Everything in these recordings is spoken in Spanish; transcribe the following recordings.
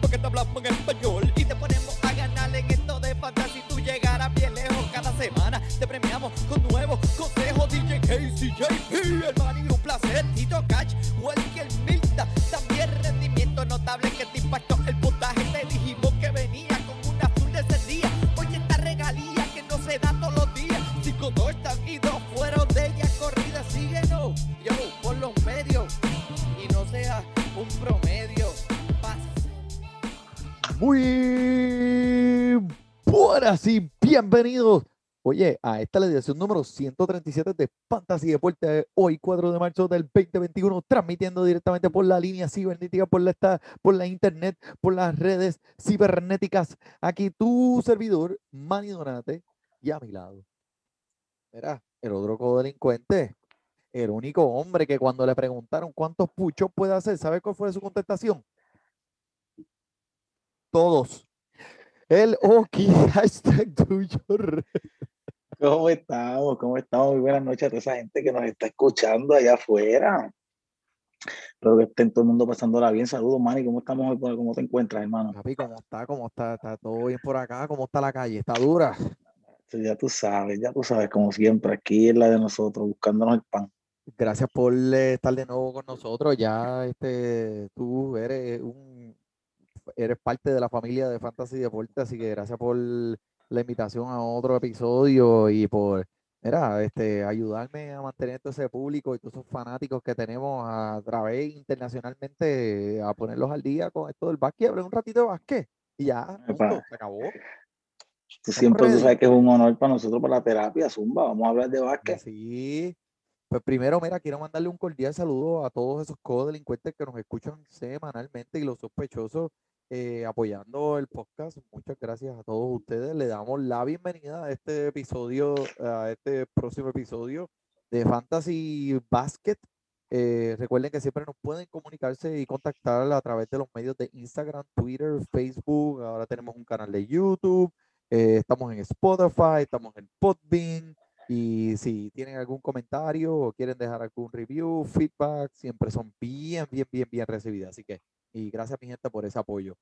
porque te hablamos en español y te ponemos a ganar en esto de fantasy. Tú llegarás bien lejos cada semana. Te premiamos con nuevos consejos. DJ Casey, JP, el man y un placer. Tito Cash, Welker Milta. También rendimiento notable que Muy buenas y bienvenidos. Oye, a esta la edición número 137 de Fantasy Deporte, hoy 4 de marzo del 2021, transmitiendo directamente por la línea cibernética, por la, esta- por la internet, por las redes cibernéticas. Aquí tu servidor, Manny Donate, y a mi lado. Mira, el otro codelincuente, el único hombre que cuando le preguntaron cuántos puchos puede hacer, ¿sabe cuál fue su contestación? Todos. El Oki, hashtag tuyo. ¿Cómo estamos? ¿Cómo estamos? Muy buenas noches a toda esa gente que nos está escuchando allá afuera. Espero que estén todo el mundo pasándola bien. Saludos, Manny. ¿Cómo estamos hoy? ¿Cómo te encuentras, hermano? Papi, ¿cómo está? ¿Cómo está? ¿Está todo bien por acá? ¿Cómo está la calle? ¿Está dura? Ya tú sabes, ya tú sabes, como siempre, aquí es la de nosotros, buscándonos el pan. Gracias por eh, estar de nuevo con nosotros. Ya este, tú eres un eres parte de la familia de Fantasy Deporte, así que gracias por la invitación a otro episodio y por mira, este, ayudarme a mantener todo ese público y todos esos fanáticos que tenemos a través internacionalmente a ponerlos al día con esto del básquet. Hablé un ratito de básquet y ya, punto, se acabó. Tú siempre tú sabes que es un honor para nosotros, para la terapia, Zumba. Vamos a hablar de básquet. Sí. Pues primero, mira, quiero mandarle un cordial saludo a todos esos codelincuentes que nos escuchan semanalmente y los sospechosos eh, apoyando el podcast. Muchas gracias a todos ustedes. Le damos la bienvenida a este episodio, a este próximo episodio de Fantasy Basket. Eh, recuerden que siempre nos pueden comunicarse y contactar a través de los medios de Instagram, Twitter, Facebook. Ahora tenemos un canal de YouTube. eh, estamos en Spotify, estamos en Podbean. Y si tienen algún comentario o quieren dejar algún review, feedback, siempre son bien, bien, bien, bien recibidas. Así que, y gracias mi gente por ese apoyo.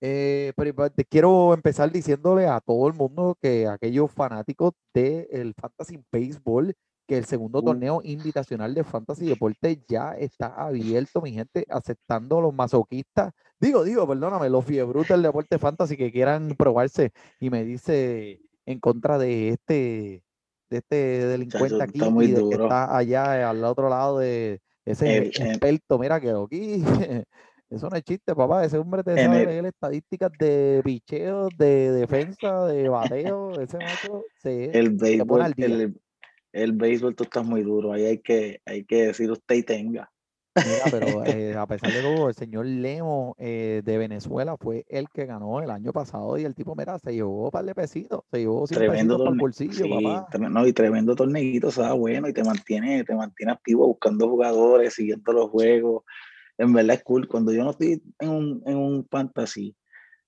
Eh, pero te quiero empezar diciéndole a todo el mundo que aquellos fanáticos del Fantasy Baseball, que el segundo Uh. torneo invitacional de Fantasy Deporte ya está abierto, mi gente, aceptando a los masoquistas. Digo, digo, perdóname, los fiebros del deporte fantasy que quieran probarse y me dice en contra de este, de este delincuente aquí y del que está allá eh, al otro lado de ese El- el- experto. Mira que aquí, eso no es chiste, papá. Ese hombre te En sabe el- estadísticas de picheo, de defensa, de bateo. Ese macho se El béisbol, el, el béisbol, tú estás muy duro. Ahí hay que, hay que decir usted y tenga. Mira, pero eh, a pesar de todo, el señor Lemo eh, de Venezuela fue el que ganó el año pasado y el tipo, mira, se llevó un par de pesitos, se llevó 100 Tremendo pesitos el bolsillo, Sí, papá. no, y tremendo torneito, o sea, bueno, y te mantiene, te mantiene activo buscando jugadores, siguiendo los juegos. En verdad es cool. Cuando yo no estoy en un, en un fantasy,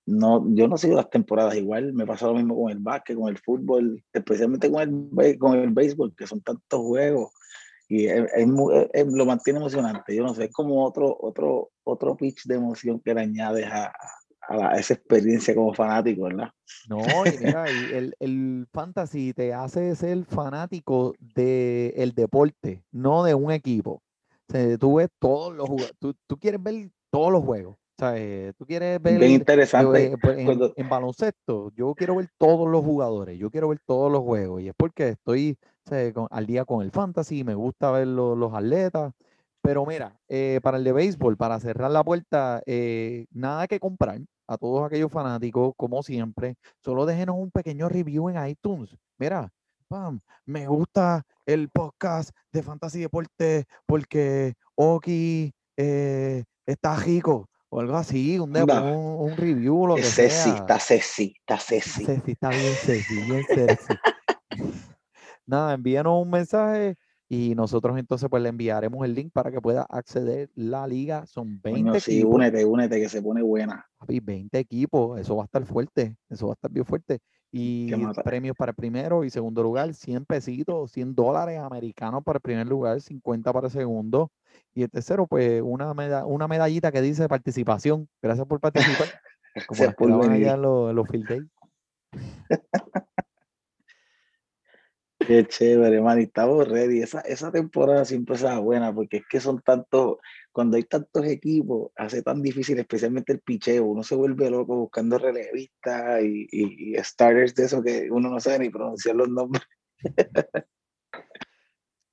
no, yo no sigo las temporadas igual. Me pasa lo mismo con el básquet, con el fútbol, especialmente con el, con el béisbol, que son tantos juegos. Y es, es es- lo mantiene emocionante. Yo no sé, es como otro, otro, otro pitch de emoción que le añades a, a la- a esa experiencia como fanático, ¿verdad? No, y mira, el, el fantasy te hace ser fanático del deporte, no de un equipo. Tú ves todos los tú, tú quieres ver todos los juegos. Eh, tú quieres ver Bien eh, interesante. eh, pues, en, cuando- en baloncesto, yo quiero ver todos los jugadores, yo quiero ver todos los juegos. Y es porque estoy con- al día con el fantasy, me gusta ver lo- los atletas. Pero mira, eh, para el de béisbol, para cerrar la puerta, eh, nada que comprar a todos aquellos fanáticos, como siempre. Solo déjenos un pequeño review en iTunes. Mira, pam, me gusta el podcast de Fantasy Deporte porque Oki eh, está rico. o algo así, un, demo, un, un review, lo que Es sexy, sea. está sexy, está sexy. Sexy, está bien sexy, bien sexy. Nada, envíanos un mensaje y nosotros entonces pues le enviaremos el link para que pueda acceder la liga. Son 20 Coño, sí, equipos. únete, únete, que se pone buena. Papi, 20 equipos, eso va a estar fuerte, eso va a estar bien fuerte. Y premios para primero y segundo lugar, 100 pesitos, 100 dólares americanos para el primer lugar, 50 para el segundo. Y el tercero, pues una, meda- una medallita que dice participación. Gracias por participar. Como Gracias las que allá en los, en los field days. Qué chévere, man. y Estamos ready. Esa, esa temporada siempre será buena porque es que son tantos, cuando hay tantos equipos, hace tan difícil, especialmente el picheo. Uno se vuelve loco buscando relevistas y, y, y starters de eso que uno no sabe ni pronunciar los nombres.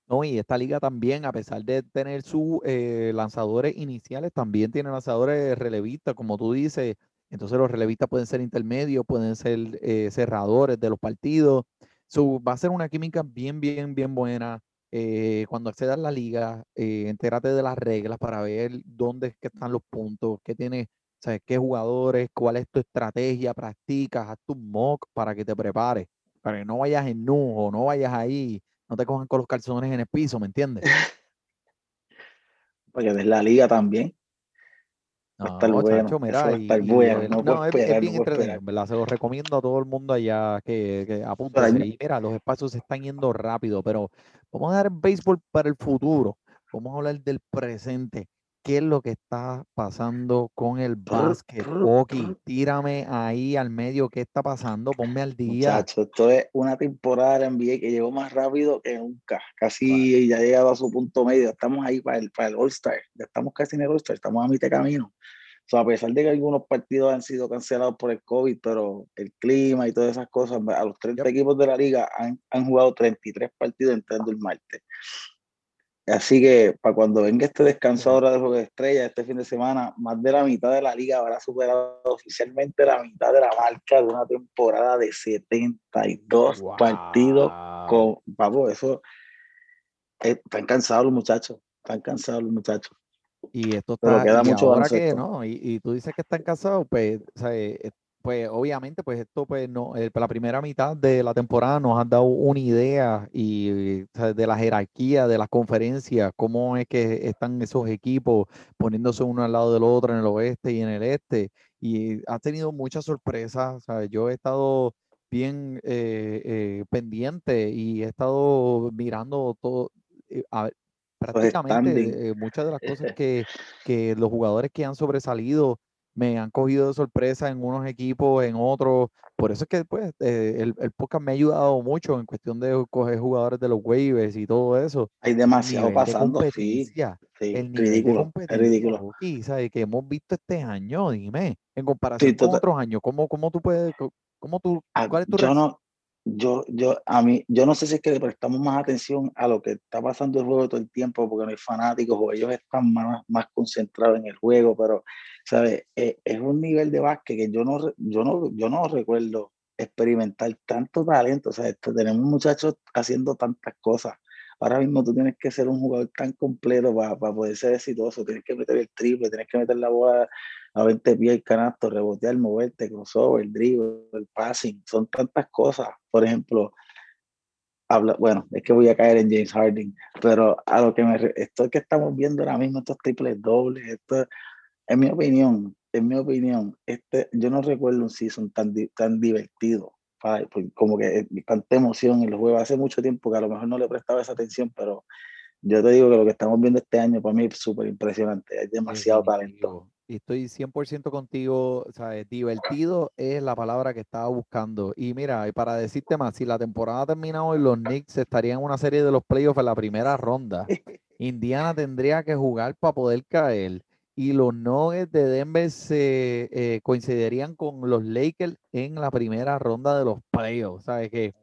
No, y esta liga también, a pesar de tener sus eh, lanzadores iniciales, también tiene lanzadores relevistas, como tú dices. Entonces los relevistas pueden ser intermedios, pueden ser eh, cerradores de los partidos. So, va a ser una química bien, bien, bien buena. Eh, cuando accedas a la liga, eh, entérate de las reglas para ver dónde están los puntos, qué tienes, sabes, qué jugadores, cuál es tu estrategia, practicas, haz tu mock para que te prepares, para que no vayas en nudo, no vayas ahí no te cojan con los calzones en el piso, ¿me entiendes? Porque es la liga también. Va a estar No, bueno, chacho, mira, va a y- estar y bueno, no puedo es, es esperar, bien no entretenido, ¿verdad? Se los recomiendo a todo el mundo allá que, que Y mira, los espacios se están yendo rápido, pero vamos a dar béisbol para el futuro. Vamos a hablar del presente. ¿Qué es lo que está pasando con el básquet? Oki, tírame ahí al medio qué está pasando, ponme al día. Muchacho, esto es una temporada de NBA que llegó más rápido que nunca. Casi ya ha llegado a su punto medio. Estamos ahí para el, para el All-Star. Ya estamos casi en el All-Star. Estamos a mitad de camino. O sea, a pesar de que algunos partidos han sido cancelados por el COVID, pero el clima y todas esas cosas, a los 30 Yep. equipos de la liga han, han jugado 33 partidos entrando el martes. Así que para cuando venga este descanso ahora de Juego de Estrella este fin de semana, más de la mitad de la liga habrá superado oficialmente la mitad de la marca de una temporada de 72 partidos Guau. con papo, eso eh, están cansados los muchachos, están cansados los muchachos. Y esto Pero está, queda y mucho ahora que no, y, y tú dices que están casados, pues, o sea, eh, pues obviamente, pues esto, pues no, eh, la primera mitad de la temporada nos han dado una idea y, de la jerarquía de las conferencias, cómo es que están esos equipos poniéndose uno al lado del otro en el oeste y en el este, y ha tenido muchas sorpresas, yo he estado bien eh, eh, pendiente y he estado mirando todo, a prácticamente muchas de las cosas que, que los jugadores que han sobresalido me han cogido de sorpresa en unos equipos, en otros. Por eso es que pues, eh, el, el podcast me ha ayudado mucho en cuestión de coger jugadores de los waivers y todo eso. Hay demasiado nivel de pasando, sí, sí, el ridículo, es ridículo. Loki, ¿sabes? que hemos visto este año, dime, en comparación con total- otros años, ¿cómo, cómo tú puedes, cómo tú, Ah, cuál es tu yo no, yo, yo, a mí, yo no sé si es que le prestamos más atención a lo que está pasando el juego todo el tiempo, porque no hay fanáticos o ellos están más, más concentrados en el juego, pero, ¿sabes? Eh, es un nivel de básquet que yo no, yo no, yo no recuerdo experimentar tanto talento, o sea, tenemos muchachos haciendo tantas cosas. Ahora mismo tú tienes que ser un jugador tan completo para, para poder ser exitoso, tienes que meter el triple, tienes que meter la bola a 20 pies el canasto, rebotear, moverte, crossover, dribble, el passing, son tantas cosas. Por ejemplo, habla, bueno, es que voy a caer en James Harden, pero a lo que me esto que estamos viendo ahora mismo, estos triples dobles, esto, en mi opinión, en mi opinión, este, yo no recuerdo un season tan, tan divertido, como que eh, tanta emoción en los juegos. Hace mucho tiempo que a lo mejor no le prestaba esa atención, pero yo te digo que lo que estamos viendo este año para mí es súper impresionante, hay demasiado talento. Y estoy 100% contigo, ¿sabes? Divertido es la palabra que estaba buscando. Y mira, y para decirte más, si la temporada termina hoy, los Knicks estarían en una serie de los playoffs en la primera ronda. Indiana tendría que jugar para poder caer. Y los Nuggets de Denver se eh, coincidirían con los Lakers en la primera ronda de los playoffs. ¿Sabes? Que,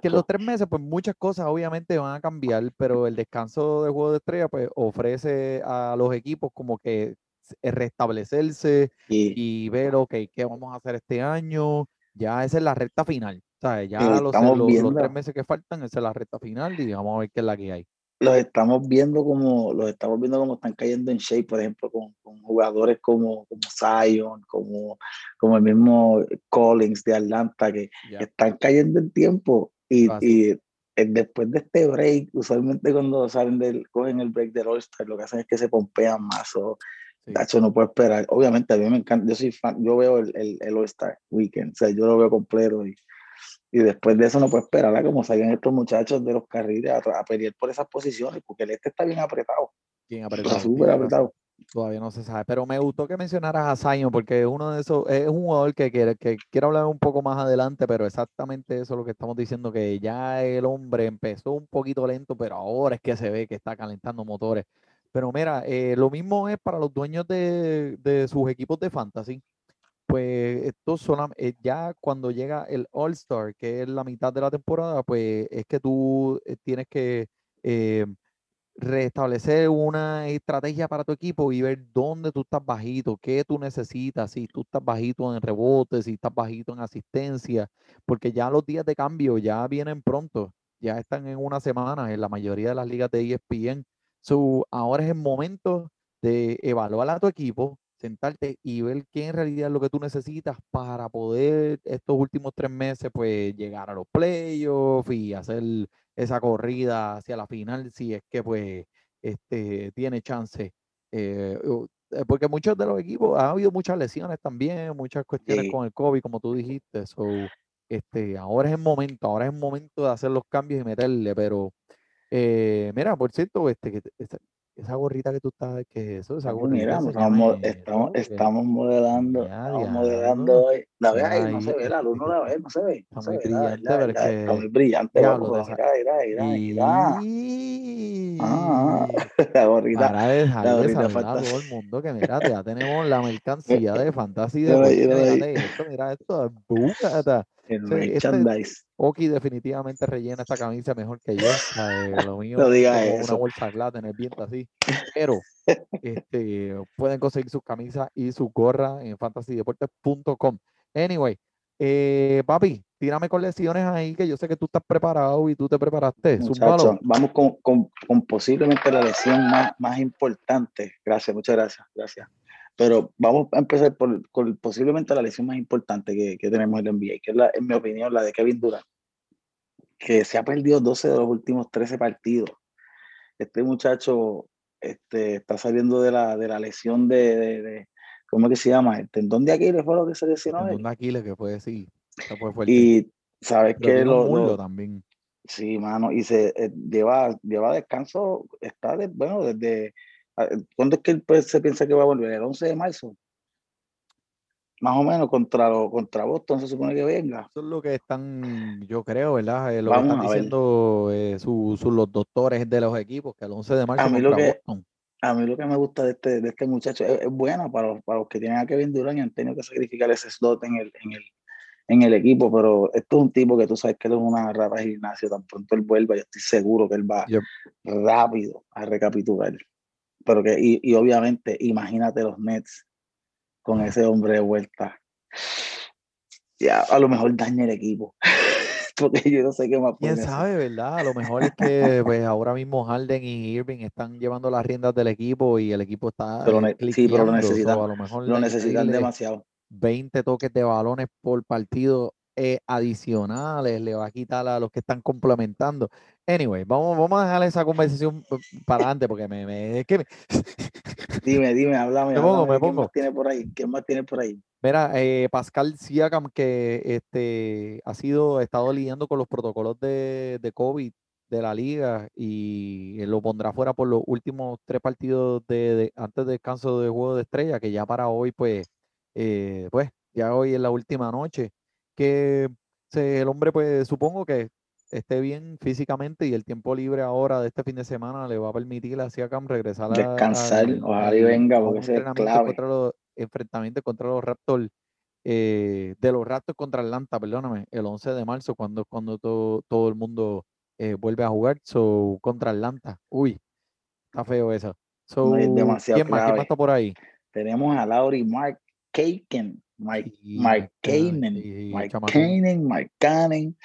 que en los tres meses, pues muchas cosas obviamente van a cambiar, pero el descanso de juego de estrella, pues ofrece a los equipos como que s- restablecerse Y, y ver, ok, ¿qué vamos a hacer este año? Ya esa es la recta final. ¿sabes? Ya lo los, los- los tres meses que faltan, esa es la recta final y vamos a ver qué es la que hay. Los estamos viendo como los estamos viendo como están cayendo en shape, por ejemplo, con, con jugadores como, como Zion, como, como el mismo Collins de Atlanta, que Ya. están cayendo en tiempo y, y eh, después de este break, usualmente cuando salen del, cogen el break del All-Star, lo que hacen es que se pompean más o Sí. No puedo esperar. Obviamente, a mí me encanta. Yo soy fan, yo veo el, el, el All-Star Weekend, o sea, yo lo veo completo y, y después de eso no puedo esperar a como salgan estos muchachos de los carriles a, a pelear por esas posiciones, porque el este está bien apretado, Bien está apretado. súper bien apretado. Todavía no se sabe, pero me gustó que mencionaras a Zion porque uno de esos es un jugador que quiere que quiero hablar un poco más adelante, pero exactamente eso es lo que estamos diciendo, que ya el hombre empezó un poquito lento, pero ahora es que se ve que está calentando motores. Pero mira, eh, lo mismo es para los dueños de, de sus equipos de fantasy. Pues esto solam- eh, ya cuando llega el All-Star, que es la mitad de la temporada, pues es que tú eh, tienes que eh, restablecer una estrategia para tu equipo y ver dónde tú estás bajito, qué tú necesitas, si tú estás bajito en rebotes, si estás bajito en asistencia, porque ya los días de cambio ya vienen pronto, ya están en una semana en la mayoría de las ligas de ESPN. So, ahora es el momento de evaluar a tu equipo, sentarte y ver qué en realidad es lo que tú necesitas para poder estos últimos tres meses, pues llegar a los playoffs y hacer esa corrida hacia la final, si es que pues este, tiene chance. eh, eh, porque muchos de los equipos, ha habido muchas lesiones también, muchas cuestiones Sí. con el COVID, como tú dijiste. So, este, ahora es el momento, ahora es el momento de hacer los cambios y meterle, pero eh, mira, por cierto, este, que te- esa, gorrita que tú estás, ¿qué es eso? Esa gorrita, mira, estamos, eso, estamos, que- estamos modelando, Ya, estamos modelando hoy. La ve Mira ahí, no se ve, la luz no la ve, no se ve, no está se muy ve, la brillante, verdad, pero verdad, está que muy brillante, mira, mira, mira, mira. Y Ah, la gorrita, para dejar la de gorrita saludar a todo el mundo que mira, ya tenemos la mercancía de fantasy de Mira mira. Mírate esto, mira esto. El Sí, este merchandise. Oki definitivamente rellena esta camisa mejor que yo. Lo mío No es digas como una eso. bolsa glata en el viento así. Pero este, pueden conseguir sus camisas y sus gorras en fantasydeportes.com. Anyway, eh, papi, tírame con lesiones ahí que yo sé que tú estás preparado y tú te preparaste. Zúmbalo. Muchachos, vamos con, con- con posiblemente la lesión más, más importante. Gracias, muchas gracias, gracias. Pero vamos a empezar por, por posiblemente la lesión más importante que, que tenemos en el NBA, que es, la, en mi opinión, la de Kevin Durant, que se ha perdido 12 de los últimos 13 partidos. Este muchacho este, está saliendo de la, de la lesión de, de- de- ¿cómo es que se llama? El tendón de Aquiles fue lo que se lesionó él. Tendón de Aquiles que puede sí, esta fue fuerte. Y sabes que lo, lo- también. Sí, mano, y se eh, lleva, lleva descanso, está de, bueno, desde, ¿cuándo es que él pues, se piensa que va a volver? El 11 de marzo, más o menos, contra, lo- contra Boston se supone que venga. Eso es lo que están, yo creo, ¿verdad? Eh, lo que están diciendo eh, su- su- los doctores de los equipos, que el 11 de marzo A mí lo que- Boston. A mí lo que me gusta de este, de este muchacho es, es bueno para los, para los que tienen a Kevin Durant y han tenido que sacrificar ese slot en el, en el, en el equipo, pero esto es un tipo que tú sabes que él es una rata de gimnasio, tan pronto él vuelva, yo estoy seguro que él va Yep. rápido a recapitular. Pero que, y, y obviamente, imagínate los Nets con ese hombre de vuelta. Ya, a lo mejor daña el equipo. Porque yo no sé qué más ¿Quién sabe, verdad? A lo mejor es que pues ahora mismo Harden y Irving están llevando las riendas del equipo y el equipo está Pero sí, pero lo necesitan, a lo mejor Lo necesitan demasiado. 20 toques de balones por partido eh, adicionales le va a quitar a los que están complementando. Anyway, vamos, vamos a dejar esa conversación para antes porque me, me- es que me- Dime, dime, háblame. Me pongo, háblame me de ¿Quién pongo. más tiene por ahí? ¿Quién más tiene por ahí? Mira, eh, Pascal Siakam, que este, ha sido, ha estado lidiando con los protocolos de, de COVID de la liga y lo pondrá fuera por los últimos tres partidos de, de- antes del descanso de juego de estrella, que ya para hoy, pues, eh, pues, ya hoy es la última noche, que el hombre, pues, supongo que esté bien físicamente y el tiempo libre ahora de este fin de semana le va a permitir a Siakam regresar a- Descansar, al- ojalá y venga, porque ese es clave. contra los enfrentamientos contra los Raptors, eh, de los Raptors contra Atlanta, perdóname, el 11 de marzo, cuando, cuando to- todo el mundo eh, vuelve a jugar, so, contra Atlanta. Uy, está feo eso. So, No, es demasiado ¿quién más? ¿Quién más está por ahí? Tenemos a Lauri Mark Kaken, Mike, Sí, Mike sí, Mike Mike Cannon.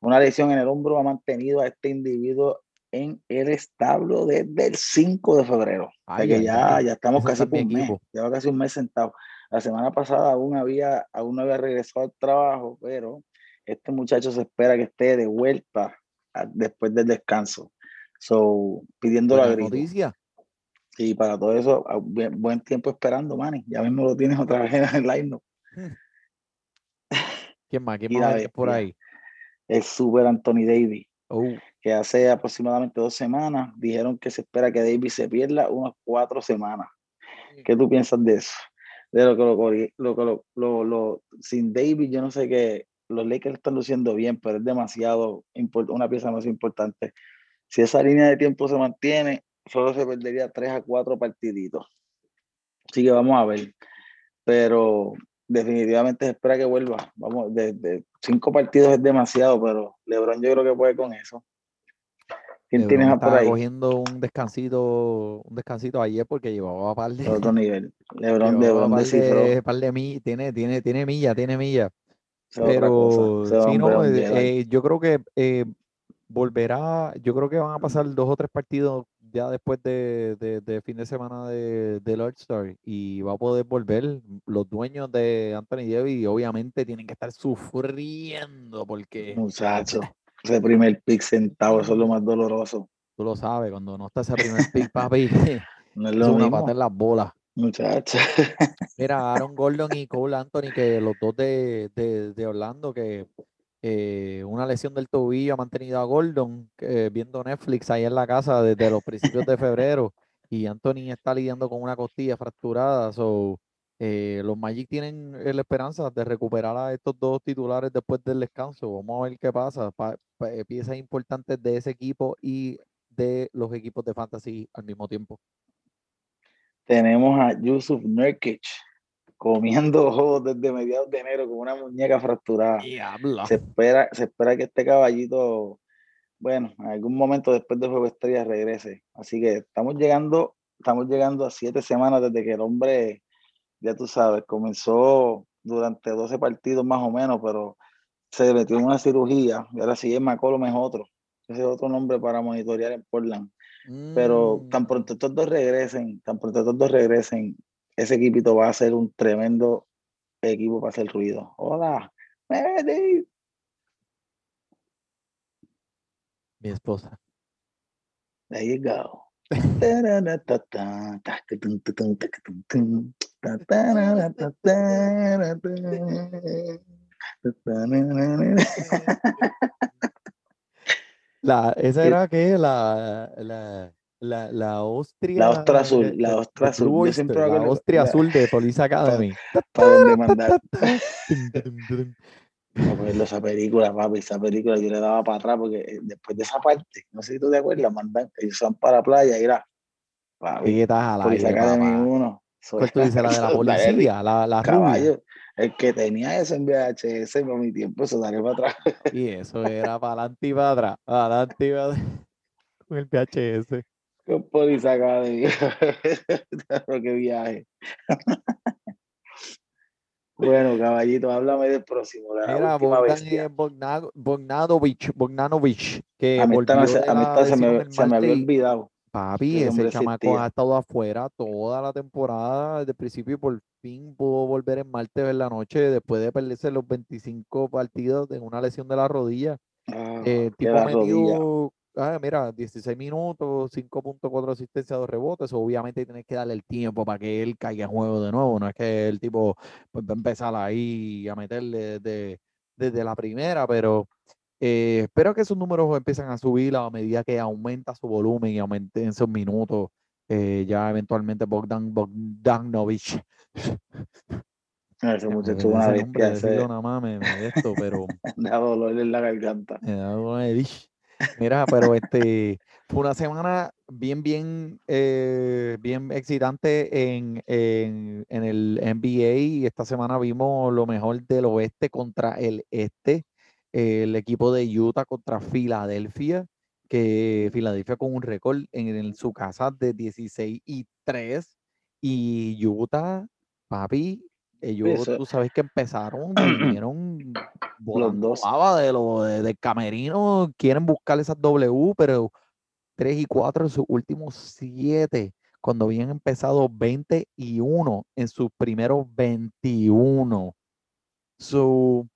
Una lesión en el hombro ha mantenido a este individuo en el establo desde el 5 de febrero. O sea Ay, que ay, ya, ay. ya estamos casi por un mes. Lleva casi un mes sentado. La semana pasada aún había, aún no había regresado al trabajo, pero este muchacho se espera que esté de vuelta a- después del descanso. So, pidiéndolo a Buena grito. noticia. Y para todo eso, a- buen, tiempo esperando, Manny. Ya mismo lo tienes otra vez en el line ¿Quién más? ¿Quién más por ahí? El super Anthony Davis. Oh, que hace aproximadamente dos semanas dijeron que se espera que Davis se pierda unas cuatro semanas. ¿Qué tú piensas de eso? De lo que lo, lo, que lo, lo- sin Davis, yo no sé qué, los Lakers están luciendo bien, pero es demasiado una pieza más importante. Si esa línea de tiempo se mantiene, solo se perdería tres a cuatro partiditos. Así que vamos a ver. Pero definitivamente se espera que vuelva. Vamos, de, de cinco partidos es demasiado, pero LeBron yo creo que puede con eso. ¿Quién LeBron tienes por ahí? cogiendo un descansito, un descansito ayer porque llevaba par de, A otro nivel. LeBron, LeBron par de, par de mi- tiene, tiene, tiene milla, tiene milla. Es. Pero sí, no, eh, eh, yo creo que eh, volverá, yo creo que van a pasar dos o tres partidos ya después de, de, de fin de semana de, del All-Star y va a poder volver. Los dueños de Anthony Davis obviamente tienen que estar sufriendo porque Muchacho, ese primer pick sentado, eso es lo más doloroso. tú lo sabes, cuando no está ese primer pick, papi, No es lo una mismo, pata en las bolas. muchacho. Mira, Aaron Gordon y Cole Anthony, que los dos de, de, de Orlando, que eh, una lesión del tobillo ha mantenido a Gordon eh, viendo Netflix ahí en la casa desde los principios de febrero y Anthony está lidiando con una costilla fracturada. So, eh, los Magic tienen eh, la esperanza de recuperar a estos dos titulares después del descanso. Vamos a ver qué pasa. Pa- pa- piezas importantes de ese equipo y de los equipos de fantasy al mismo tiempo. Tenemos a Yusuf Nurkic comiendo ojos desde mediados de enero con una muñeca fracturada. Diablo. Se espera, se espera que este caballito, bueno, en algún momento después del juego de estrellas regrese. Así que estamos llegando, estamos llegando a siete semanas desde que el hombre, ya tú sabes, comenzó durante 12 partidos más o menos, pero se metió en una cirugía y ahora sí es McCollum es otro. Ese es otro nombre para monitorear en Portland. Pero tan Mm. pronto estos dos regresen, tan pronto estos dos regresen, ese equipito va a ser un tremendo equipo para hacer ruido. Hola, Meredith. Mi esposa. There you go. La, esa era que la, la, la, la Austria. La ostra azul, la ostra azul. Blue Yo siempre Oyster, la Austria azul de Police Academy. Para. No, pues esa película, papi, esa película yo le daba para atrás porque eh, después de esa parte, no sé si tú te acuerdas, mandan, ellos van para la playa y era, papi, ¿Qué estás Police Academy papá? 1. ¿Cuál tú dices? La de la policía, la, la rubia. El que tenía eso en VHS por mi tiempo, eso daré para atrás. Y eso era para adelante y para atrás. Para adelante y para atrás. Con el VHS. Police Academy. Pero qué viaje. bueno, caballito, háblame del próximo. La Mira, Bogdan, bestia. eh, Bogna- Bogdanovic, Bogdanovic, que A mí me se- de a mí me, se me había olvidado. Papi, Ese chamaco existía. ha estado afuera toda la temporada desde el principio y por fin pudo volver en martes en la noche después de perderse los 25 partidos de una lesión de la rodilla. Ah, Eh, tipo ha rodilla. Ah, mira, 16 minutos, 5.4 asistencias, 2 rebotes. Obviamente tienes que darle el tiempo para que él caiga en juego de nuevo. No es que el tipo pues, va a empezar ahí a meterle desde, desde la primera, pero eh, espero que sus números empiecen a subir a medida que aumenta su volumen y aumenten sus minutos. eh, ya eventualmente Bogdan Bogdanovic. Ese Ya, muchacho una bestia. nada más me, me esto, pero da dolor en la garganta. me da dish. Mira, pero este fue una semana bien, bien, eh, bien excitante en, en, el NBA esta semana vimos lo mejor del oeste contra el este, el equipo de Utah contra Filadelfia, que Filadelfia con un récord en, en su casa de 16 y 3 y Utah, papi, ellos eso- tú sabes que empezaron vinieron volando dos. baba de lo de, del camerino, quieren buscar esas W, pero 3 y 4 en sus últimos 7, cuando habían empezado 20 y 1 en sus primeros 21. So,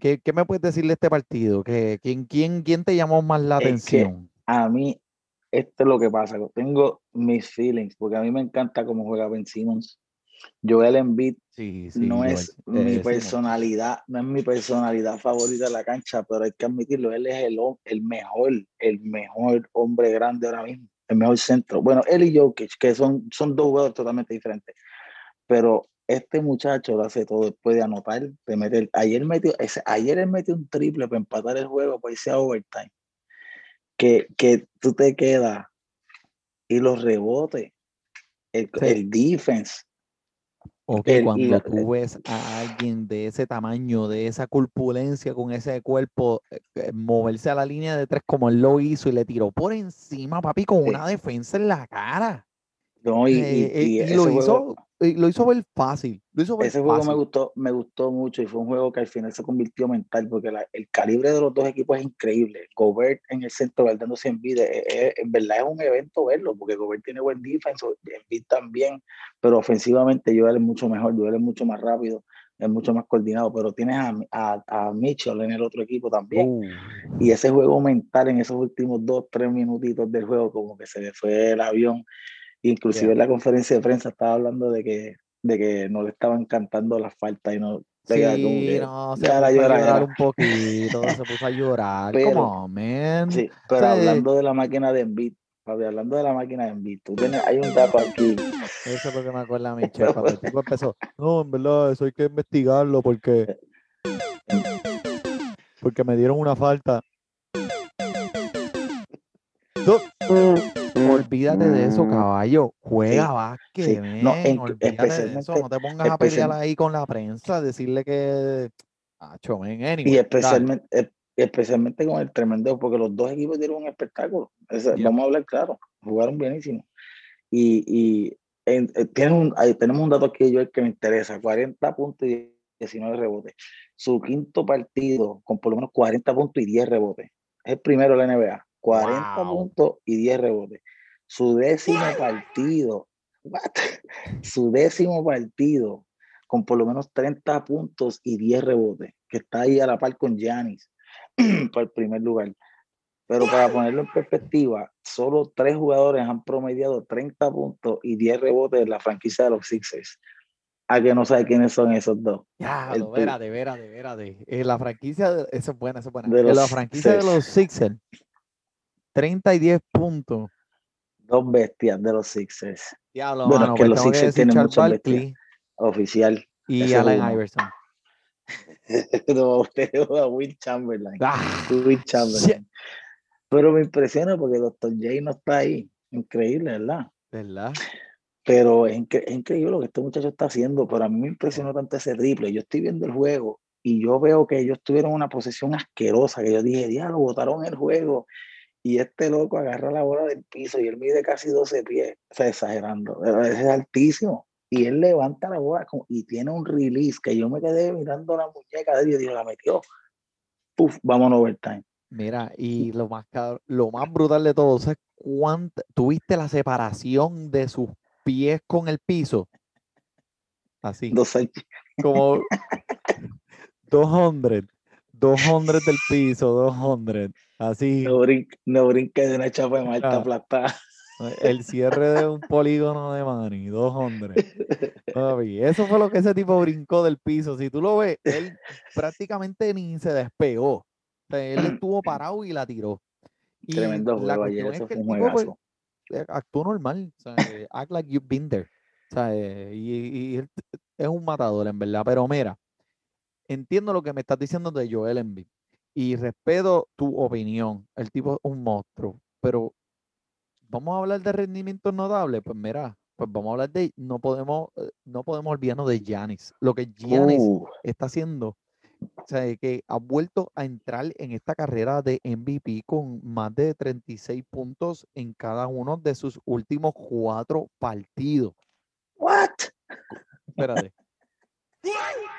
¿qué, qué me puedes decir de este partido? ¿Qué, quién, quién, ¿Quién te llamó más la Es atención? a mí, esto es lo que pasa. Tengo mis feelings, porque a mí me encanta cómo juega Ben Simmons. Joel Embiid Sí, sí, no es mi personalidad, no es mi personalidad favorita de la cancha, pero hay que admitirlo, él es el, el mejor, el mejor hombre grande ahora mismo, el mejor centro. Bueno, él y Jokic, que son, son dos jugadores totalmente diferentes, pero este muchacho lo hace todo después de anotar, de meter. Ayer metió, ese- ayer él metió un triple para empatar el juego, para irse a overtime, que, que tú te quedas y los rebotes, el, Sí. el defense. Ok, el- cuando la- tú ves a alguien de ese tamaño, de esa corpulencia, con ese cuerpo, eh, eh, moverse a la línea de tres como él lo hizo y le tiró por encima, papi, con Sí. una defensa en la cara. No, y, Eh, y y ese lo juego- hizo, lo hizo ver fácil, lo hizo ver Ese juego me fácil. gustó, me gustó mucho y fue un juego que al final se convirtió mental porque la- el calibre de los dos equipos es increíble. Gobert en el centro guardándose en vida, en verdad es un evento verlo porque Gobert tiene buen defense, Embiid también, pero ofensivamente Joel es mucho mejor, Joel es mucho más rápido, es mucho más coordinado, pero tienes a, a, a Mitchell en el otro equipo también. Uh, Y ese juego mental en esos últimos dos, tres minutitos del juego, como que se le fue el avión. Inclusive Yeah. en la conferencia de prensa estaba hablando de que, de que no le estaban cantando las faltas y no. sí, no, se puso a llora, llorar un poquito, se puso a llorar, Pero- come on, man. Sí, pero Sí. hablando de la máquina de Embiid, papi, hablando de la máquina de Embiid, tú tienes, hay un dato aquí. Eso es lo que me acuerda a mi chef, cuando el tipo empezó, no, en verdad, eso hay que investigarlo porque, porque me dieron una falta. No, olvídate de eso, caballo. Juega Sí, básquet, sí. No, en- olvídate de eso. especialmente- No te pongas a pelear ahí con la prensa, decirle que... Anyway, Y especialmente, e- especialmente con el tremendo, porque los dos equipos dieron un espectáculo. Vamos a hablar claro, jugaron bienísimo. Y, y en- eh, tienen un- ahí tenemos un dato aquí yo que me interesa, 40 puntos y 19 rebotes. Su quinto partido con por lo menos 40 puntos y 10 rebotes. Es el primero de la NBA, 40 Wow. puntos y 10 rebotes. Su décimo partido, su décimo partido con por lo menos 30 puntos y 10 rebotes, que está ahí a la par con Giannis para el primer lugar. Pero para ponerlo en perspectiva, solo tres jugadores han promediado 30 puntos y 10 rebotes en la franquicia de los Sixers. A que no sabe quiénes son esos dos. Ya, espérate, espérate, espérate. La franquicia, de- esa es buena, esa es buena. De En la los franquicia de Sixers. los Sixers, 30 y 10 puntos. Dos bestias de los Sixers. Diablo, Bueno, mano, es que pues los Sixers tienen Charles muchas bestias. Barkley Oficial. y Allen. Iverson. no, usted a Will Chamberlain. Ah, Will Chamberlain. Pero me impresiona porque Dr. J no está ahí. Increíble, ¿verdad? ¿verdad? Pero es, incre- es increíble lo que este muchacho está haciendo. Pero a mí me impresionó tanto ese triple. Yo estoy viendo el juego y yo veo que ellos tuvieron una posesión asquerosa. Que yo dije, diablo, botaron el juego. Y este loco agarra la bola del piso y él mide casi 12 pies. O sea, exagerando. pero Es altísimo. Y él levanta la bola como- y tiene un release que yo me quedé mirando la muñeca de él y dije, la metió. Puf, vámonos overtime. Mira, y lo más lo más brutal de todo, ¿sabes cuánta? ¿Tuviste la separación de sus pies con el piso? Así, Dos como 200, 200 del piso, 200, así, No, brin- no brinque de una chapa de malta Ah. aplastada. el cierre de un polígono de Manny, 200. Papi, eso fue lo que ese tipo brincó del piso. Si tú lo ves, él prácticamente ni se despegó. O sea, él estuvo parado y la tiró. Y Tremendo la juego ayer, es eso que fue un tipo, pues, eh, actuó normal. o sea, eh, act like you've been there. o sea, eh, y, y es un matador, en verdad. Pero mira, entiendo lo que me estás diciendo de Joel Embiid. Y respeto tu opinión. El tipo es un monstruo. Pero vamos a hablar de rendimientos notables. Pues mira, pues vamos a hablar de. No podemos, eh, no podemos olvidarnos de Giannis. Lo que Giannis Uh, está haciendo, o sea, que ha vuelto a entrar en esta carrera de MVP con más de 36 puntos en cada uno de sus últimos cuatro partidos. what? Espérate.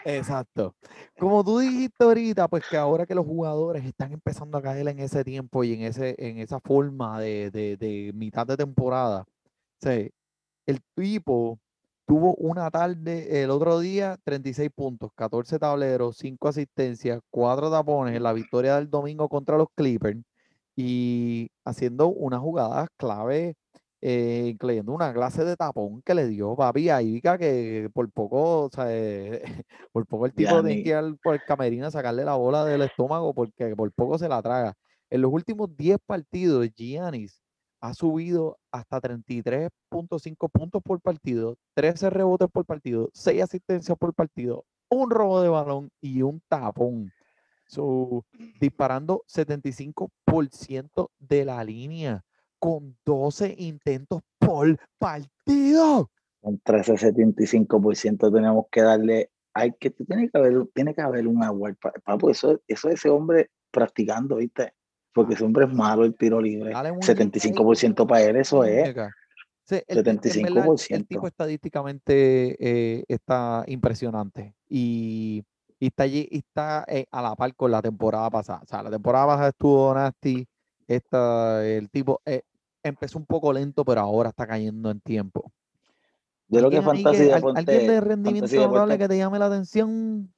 Exacto. Como tú dijiste ahorita, pues que ahora que los jugadores están empezando a caer en ese tiempo y en ese, en esa forma de, de- de mitad de temporada, o sea, el tipo tuvo una tarde el otro día, 36 puntos, 14 tableros, 5 asistencias, 4 tapones en la victoria del domingo contra los Clippers y haciendo unas jugadas clave, eh, incluyendo una clase de tapón que le dio papi a Ivica que por poco, o sea, por poco el tipo tiene que ir al- por el camerino a sacarle la bola del estómago porque por poco se la traga. En los últimos 10 partidos, Giannis ha subido hasta 33.5 puntos por partido, 13 rebotes por partido, 6 asistencias por partido, un robo de balón y un tapón. So, disparando 75% de la línea con 12 intentos por partido. Un 13-75% tenemos que darle. Hay que, tiene que haber, tiene que haber un award. pa- Papo, eso, eso es ese hombre practicando, ¿viste? Porque ese hombre es malo el tiro libre. Dale muñeca ahí, 75% para él, eso es. Sí, el, ti- en verdad, el- el 75%. tipo estadísticamente eh, está impresionante y, y está, allí, y está eh, a la par con la temporada pasada. O sea, la temporada pasada estuvo nasty. Esta, el tipo eh, empezó un poco lento, pero ahora está cayendo en tiempo. Yo creo que ¿Alguien ahí Fantasy que- al- Deporte. ¿Alguien de rendimiento notable que te llame la atención?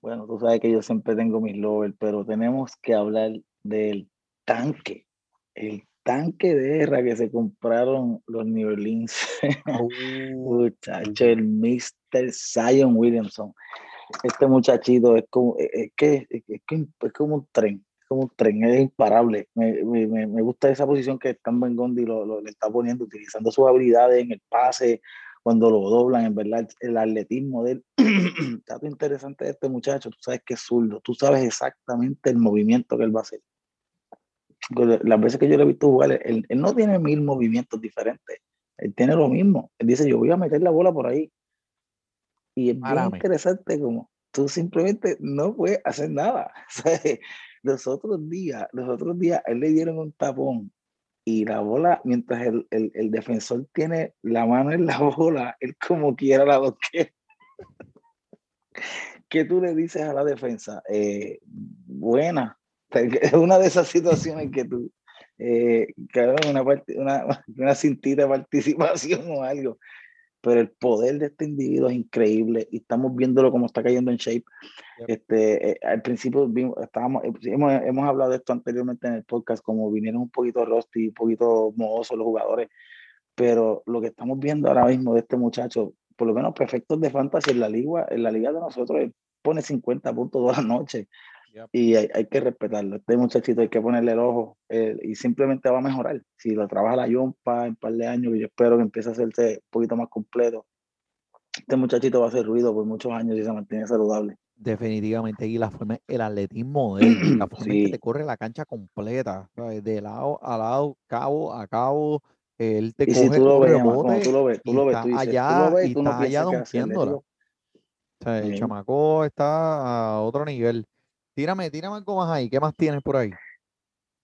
Bueno, tú sabes que yo siempre tengo mis lovers, pero tenemos que hablar del tanque. El tanque de guerra que se compraron los New Orleans. Muchacho, el Mr. Zion Williamson. Este muchachito es como, es, es que, es, que- es como un tren, como un tren, es imparable. Me, me- me- gusta esa posición que Stan Van Gundy lo, lo- le está poniendo, utilizando sus habilidades en el pase, cuando lo doblan, en verdad, el atletismo de él. Dato interesante de este muchacho, tú sabes que es zurdo, tú sabes exactamente el movimiento que él va a hacer. Las veces que yo lo he visto jugar, él, él no tiene mil movimientos diferentes, él tiene lo mismo. Él dice, yo voy a meter la bola por ahí. Y es bien Párame. interesante como tú simplemente no puedes hacer nada. Sea, Los otros días, los otros días, él le dieron un tapón y la bola, mientras el, el, el defensor tiene la mano en la bola, él como quiera la bloquea. ¿Qué tú le dices a la defensa? Eh, buena. Es una de esas situaciones que tú, eh, cabrón, una, una, una cintita de participación o algo. Pero el poder de este individuo es increíble y estamos viéndolo como está cayendo en shape. Yep. Este, eh, al principio vimos, estábamos, eh, hemos, hemos hablado de esto anteriormente en el podcast, como vinieron un poquito rusty, un poquito mohosos los jugadores, pero lo que estamos viendo ahora mismo de este muchacho, por lo menos perfectos de fantasy en la liga, en la liga de nosotros, él pone 50 puntos todas las noches Yep. y hay, hay que respetarlo. Este muchachito hay que ponerle el ojo eh, y simplemente va a mejorar. Si lo trabaja la Yompa en un par de años, que yo espero que empiece a hacerse un poquito más completo, este muchachito va a hacer ruido por muchos años y se mantiene saludable. Definitivamente, y la forma, el atletismo de él, la forma en que Sí. te corre la cancha completa, ¿sabes? de lado a lado, cabo a cabo, él te Y si coge tú lo ves, rebote tú lo ves, tú y lo ves, está tú dices, tú allá lo ves y tú no allá atlético. O sea, el Sí. chamaco está a otro nivel. Tírame, tírame algo más ahí. ¿Qué más tienes por ahí?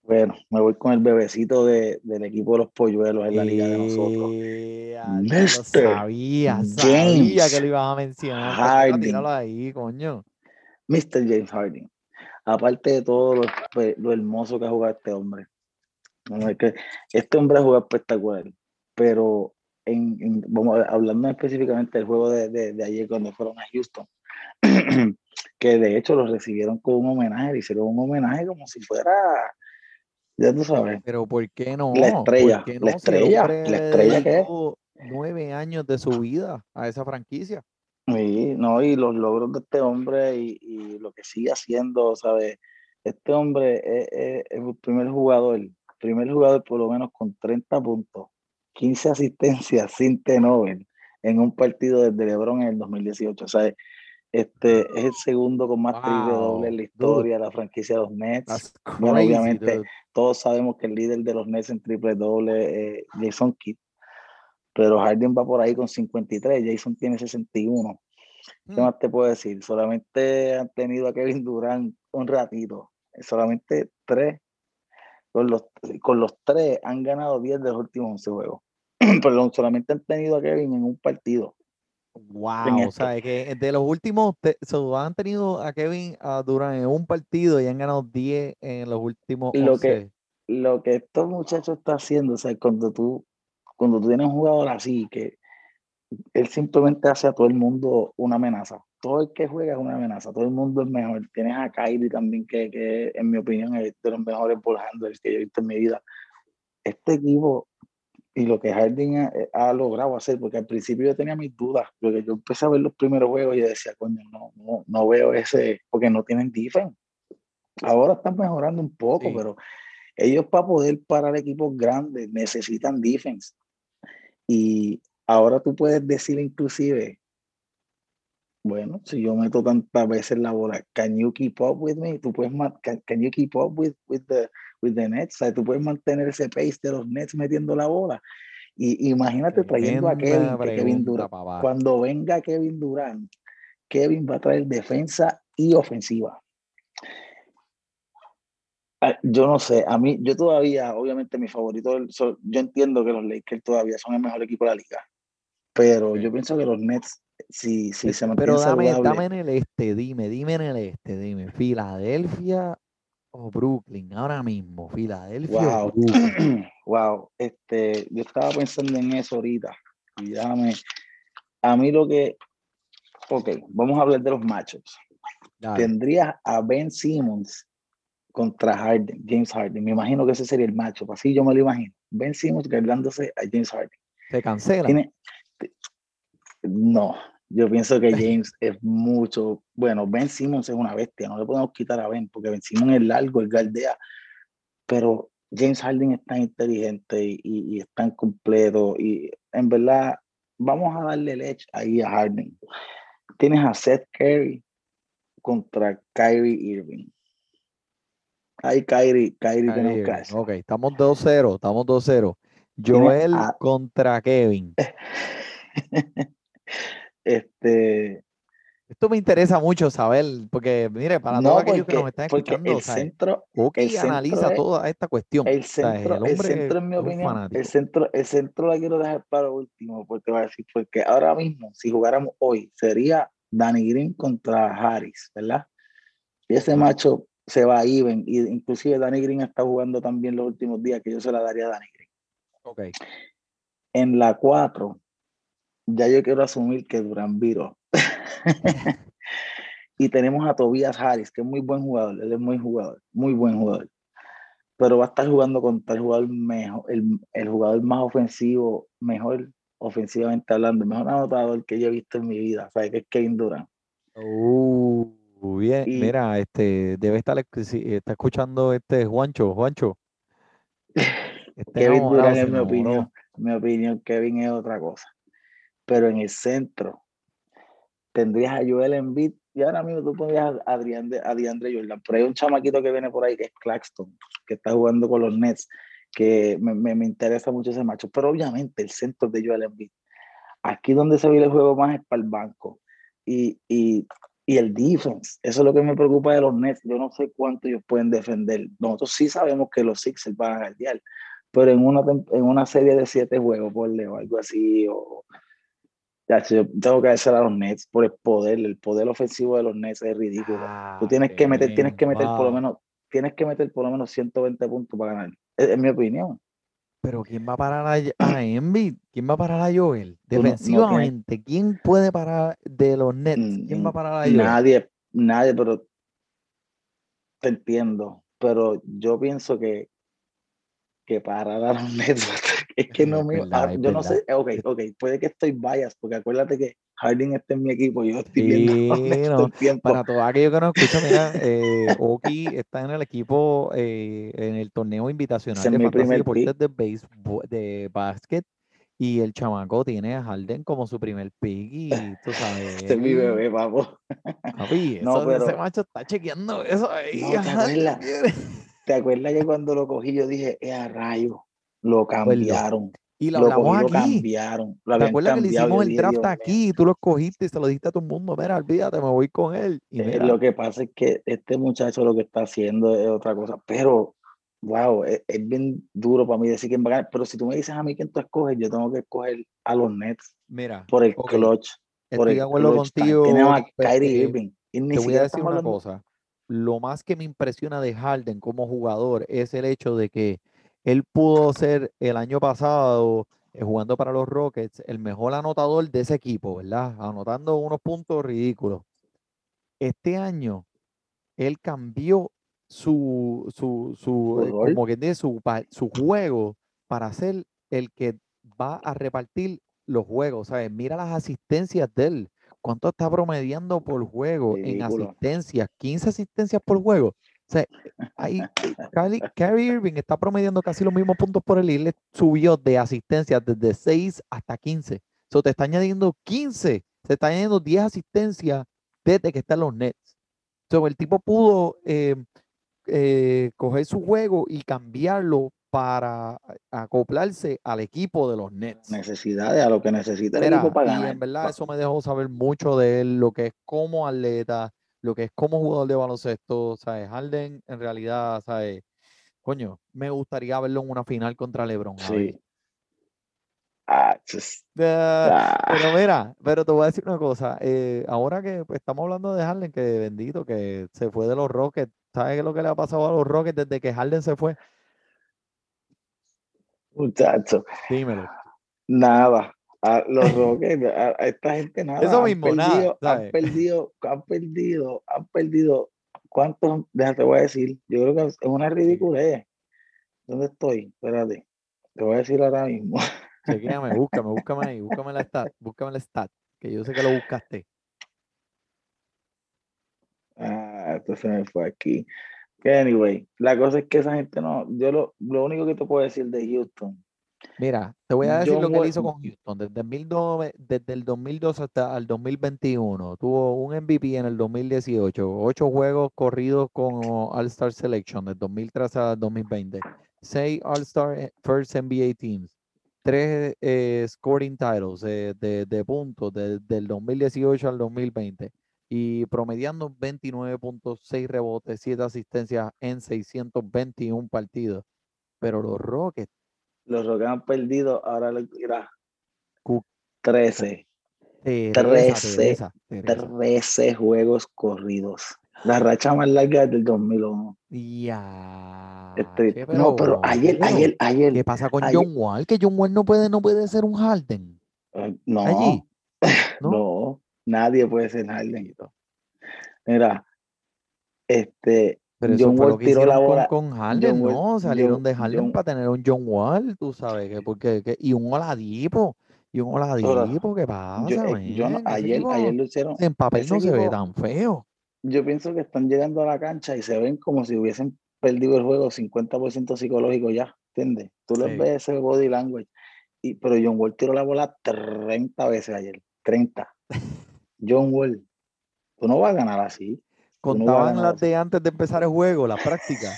Bueno, me voy con el bebecito de, del equipo de los polluelos en la liga de nosotros. Eh, ah, ya lo sabía, sabía que lo ibas a mencionar. Tíralo ahí, coño. Mr. James Harden. Aparte de todo lo, pues, lo hermoso que ha jugado este hombre. Este hombre ha jugado espectacular, pero en, en- vamos a- hablando específicamente del juego de, de- de ayer cuando fueron a Houston, que de hecho lo recibieron con un homenaje, le hicieron un homenaje como si fuera, ya tú sabes, Pero ¿por qué no? La estrella, ¿Por qué la no? El estrella, la estrella que es. nueve años de su vida a esa franquicia. Sí, no, y los logros de este hombre y, y lo que sigue haciendo, ¿sabes? Este hombre es, es- es el primer jugador, primer jugador por lo menos con 30 puntos, 15 asistencias sin T-Nobel en un partido desde LeBron en el 2018. O sea, este es el segundo con más triple doble en la historia de la franquicia de los Nets. That's Bueno, crazy, obviamente, dude. todos sabemos que el líder de los Nets en triple doble es Jason Kidd, pero Harden va por ahí con 53, Jason tiene 61. ¿Qué Hmm. más te puedo decir? Solamente han tenido a Kevin Durant un ratito, solamente tres. Con los, con los tres han ganado 10 de los últimos 11 juegos. Perdón, solamente han tenido a Kevin en un partido. Wow, o este. sea, es que de los últimos, te- so, han tenido a Kevin a Durant en un partido y han ganado 10 en los últimos Lo que- 11. Lo que estos muchachos están haciendo, o sea, cuando tú, cuando tú tienes un jugador así, que él simplemente hace a todo el mundo una amenaza. Todo el que juega es una amenaza, todo el mundo es mejor. Tienes a Kyrie también, que, que en mi opinión es de los mejores ball handlers que yo he visto en mi vida. Este equipo y lo que Harden ha, ha logrado hacer, porque al principio yo tenía mis dudas, porque yo empecé a ver los primeros juegos y yo decía, coño, no, no, no veo ese, porque no tienen defense. Ahora están mejorando un poco, Sí. pero ellos para poder parar equipos grandes necesitan defense. Y ahora tú puedes decir inclusive, bueno, si yo meto tantas veces la bola, can you keep up with me? Tú puedes can, can you keep up with, with the with the Nets? O sea, tú puedes mantener ese pace de los Nets metiendo la bola. Y imagínate trayendo a Kevin, que Kevin Durant. papá. Cuando venga Kevin Durant, Kevin va a traer defensa y ofensiva. Ah, Yo no sé, a mí, yo todavía, obviamente mi favorito, yo entiendo que los Lakers todavía son el mejor equipo de la liga, pero yo pienso que los Nets, si, si se mantienen Pero dame, dame en el este, dime, dime en el este, dime, Filadelfia o Brooklyn, ahora mismo, Filadelfia o Wow, Brooklyn. wow, este, yo estaba pensando en eso ahorita y déjame, a mí lo que, ok, vamos a hablar de los matchups. Dale. Tendrías a Ben Simmons contra Harden, James Harden. Me imagino que ese sería el matchup, así yo me lo imagino. Ben Simmons cargándose a James Harden. Se cancela. Tiene, no, yo pienso que James es mucho, bueno, Ben Simmons es una bestia, no le podemos quitar a Ben, porque Ben Simmons es largo, es galdea, pero James Harden es tan inteligente y, y- y es tan completo, y en verdad, vamos a darle leche ahí a Harden. Tienes a Seth Curry contra Kyrie Irving. Ahí Kyrie, Kyrie Kyrie tenemos. Ok, estamos 2-0, estamos 2-0. Tiene Joel a- contra Kevin. Este, Esto me interesa mucho saber, porque mire, para no, todos aquellos que nos están escuchando, el o sea, centro, Oki el centro analiza es- toda esta cuestión. el O sea, centro, el el centro en mi opinión, el centro, el centro la quiero dejar para último, porque voy a decir, porque ahora mismo, si jugáramos hoy, sería Danny Green contra Harris, ¿verdad? Y ese macho se va a even, y inclusive Danny Green está jugando también los últimos días, que yo se la daría a Danny Green. Ok. En la 4, ya yo quiero asumir que Durán viró. y tenemos a Tobias Harris, que es muy buen jugador, él es muy jugador, muy buen jugador. Pero va a estar jugando contra el jugador mejor, el, el jugador más ofensivo, mejor ofensivamente hablando, el mejor anotador que yo he visto en mi vida, ¿sabes? Que es Kevin Durant. Uh, bien, Y- mira, este, debe estar, está escuchando este Juancho, Juancho. Este Kevin Durant es mi opinión, mi opinión, Kevin es otra cosa. Pero en el centro tendrías a Joel Embiid y ahora mismo tú pondrías a Adrián de, a DeAndre Jordan. Pero hay un chamaquito que viene por ahí que es Claxton, que está jugando con los Nets, que me, me- me interesa mucho ese macho. Pero obviamente el centro de Joel Embiid. Aquí donde se ve el juego más es para el banco. Y, y, y el defense, eso es lo que me preocupa de los Nets. Yo no sé cuánto ellos pueden defender. Nosotros sí sabemos que los Sixers van a guardiar, pero en una, en una serie de siete juegos, por o algo así, o ya, yo tengo que hacer a los Nets por el poder, el poder ofensivo de los Nets es ridículo. Tú Ah, tienes que meter, tienes que meter por lo menos, tienes que meter por lo menos 120 puntos para ganar. Es, es mi opinión. Pero ¿quién va a parar a, a Embiid? ¿Quién va a parar a Joel? No- no Defensivamente, ¿quién puede parar de los Nets? ¿Quién va a Mm, parar a Joel? Nadie, nadie, pero te entiendo. Pero yo pienso que, que parar a los Nets, es que no me. verdad, ah, yo no verdad. sé, ok, ok, puede que estoy bias, porque acuérdate que Harden está en mi equipo yo estoy viendo Sí, todo no, tiempo. Para todos aquellos que nos escuchan, mira, eh, Oki está en el equipo, eh, en el torneo invitacional Ese de mi Fantasy primer Deportes de béisbol, de básquet, y el chamaco tiene a Harden como su primer pick, y tú sabes, Este es mi bebé, papo. papi, No, eso, ese pero- macho está chequeando eso ahí. No, ¿te acuerdas? ¿Te acuerdas que cuando lo cogí yo dije, eh, a rayo, lo cambiaron? Y lo Lo hablamos cogí, lo aquí. cambiaron. Lo ¿Te acuerdas que le hicimos el dije, draft aquí y tú lo escogiste y se lo dijiste a todo el mundo? Mira, olvídate, me voy con él. Y Eh, Lo que pasa es que este muchacho lo que está haciendo es otra cosa, pero wow, es, es bien duro para mí decir quién va a ganar. Pero si tú me dices a mí quién tú escoges, yo tengo que escoger a los Nets mira, por el clutch. por el de acuerdo clutch contigo. Tenemos a Kyrie eh, Irving. Y ni Te voy a decir una hablando. cosa. Lo más que me impresiona de Harden como jugador es el hecho de que él pudo ser el año pasado, eh, jugando para los Rockets, el mejor anotador de ese equipo, ¿verdad? Anotando unos puntos ridículos. Este año, él cambió su, su, su, eh, como que dice, su, su juego para ser el que va a repartir los juegos, ¿sabes? Mira las asistencias de él. ¿Cuánto está promediando por juego en asistencias? 15 asistencias por juego. O sea, ahí Kyrie Irving está promediando casi los mismos puntos por él y le subió de asistencias desde 6 hasta 15. So, te está añadiendo 15, se está añadiendo 10 asistencias desde que están los Nets. So, el tipo pudo eh, eh, coger su juego y cambiarlo para acoplarse al equipo de los Nets. Necesidades a lo que necesita el Mira, equipo para y ganar. en verdad eso me dejó saber mucho de él, lo que es como atleta, lo que es como jugador de baloncesto, ¿sabes? Harden en realidad, ¿sabes? Coño, me gustaría verlo en una final contra LeBron. Sí. Ah, Ah, ah, pero mira, pero te voy a decir una cosa, eh, ahora que pues, estamos hablando de Harden, que bendito, que se fue de los Rockets, ¿sabes qué es lo que le ha pasado a los Rockets desde que Harden se fue? muchacho, Dímelo. nada. A los Rockets, a, a esta gente nada. Eso han mismo, nada, perdido, han ¿sabes? perdido, han perdido, han perdido. ¿Cuántos? Déjate, voy a decir. Yo creo que es una ridiculez. ¿Dónde estoy? Espérate. Te voy a decir ahora mismo. Chequéame, búscame, búscame ahí, búscame la stat, búscame la stat, que yo sé que lo buscaste. Ah, esto se me fue aquí. Anyway, la cosa es que esa gente no. Yo lo, lo único que te puedo decir de Houston. Mira, te voy a decir John lo que él hizo con Houston. Desde, 2002 desde el 2002 hasta el 2021. Tuvo un MVP en el 2018. Ocho juegos corridos con All-Star Selection del 2003 al 2020. Seis All-Star eh, First NBA Teams. Tres eh, scoring titles eh, de, de puntos de- del 2018 al 2020. Y promediando 29.6 rebotes, 7 asistencias en 621 partidos. Pero los Rockets Los Rockets han perdido, ahora le mira, Cu- 13. Teresa, Trece, Teresa, Teresa. 13 juegos corridos. La racha más larga es del 2001. Ya. Este, che, no, pero ayer, ayer, ayer. ¿Qué pasa con ayer- John Wall? Que John Wall no puede, no puede ser un Harden. eh, no, Allí. no, ¿no? nadie puede ser Harden. Mira, este, Pero eso John fue lo Wall que tiró la hicieron con, bola. con Harden, John Wall- ¿no? Salieron John- de Harden John- para tener un John Wall, tú sabes, que porque, que- y un Oladipo, y un Oladipo, ¿qué pasa, Yo, eh, yo no- ayer, equipo ayer lo hicieron. en papel no se ve tan feo. Yo pienso que están llegando a la cancha y se ven como si hubiesen perdido el juego 50% psicológico ya, ¿entiendes? Tú les ves ese body language. Y, pero John Wall tiró la bola 30 veces ayer. 30. John Wall, tú no vas a ganar así. No Contaban las de antes de empezar el juego, la práctica.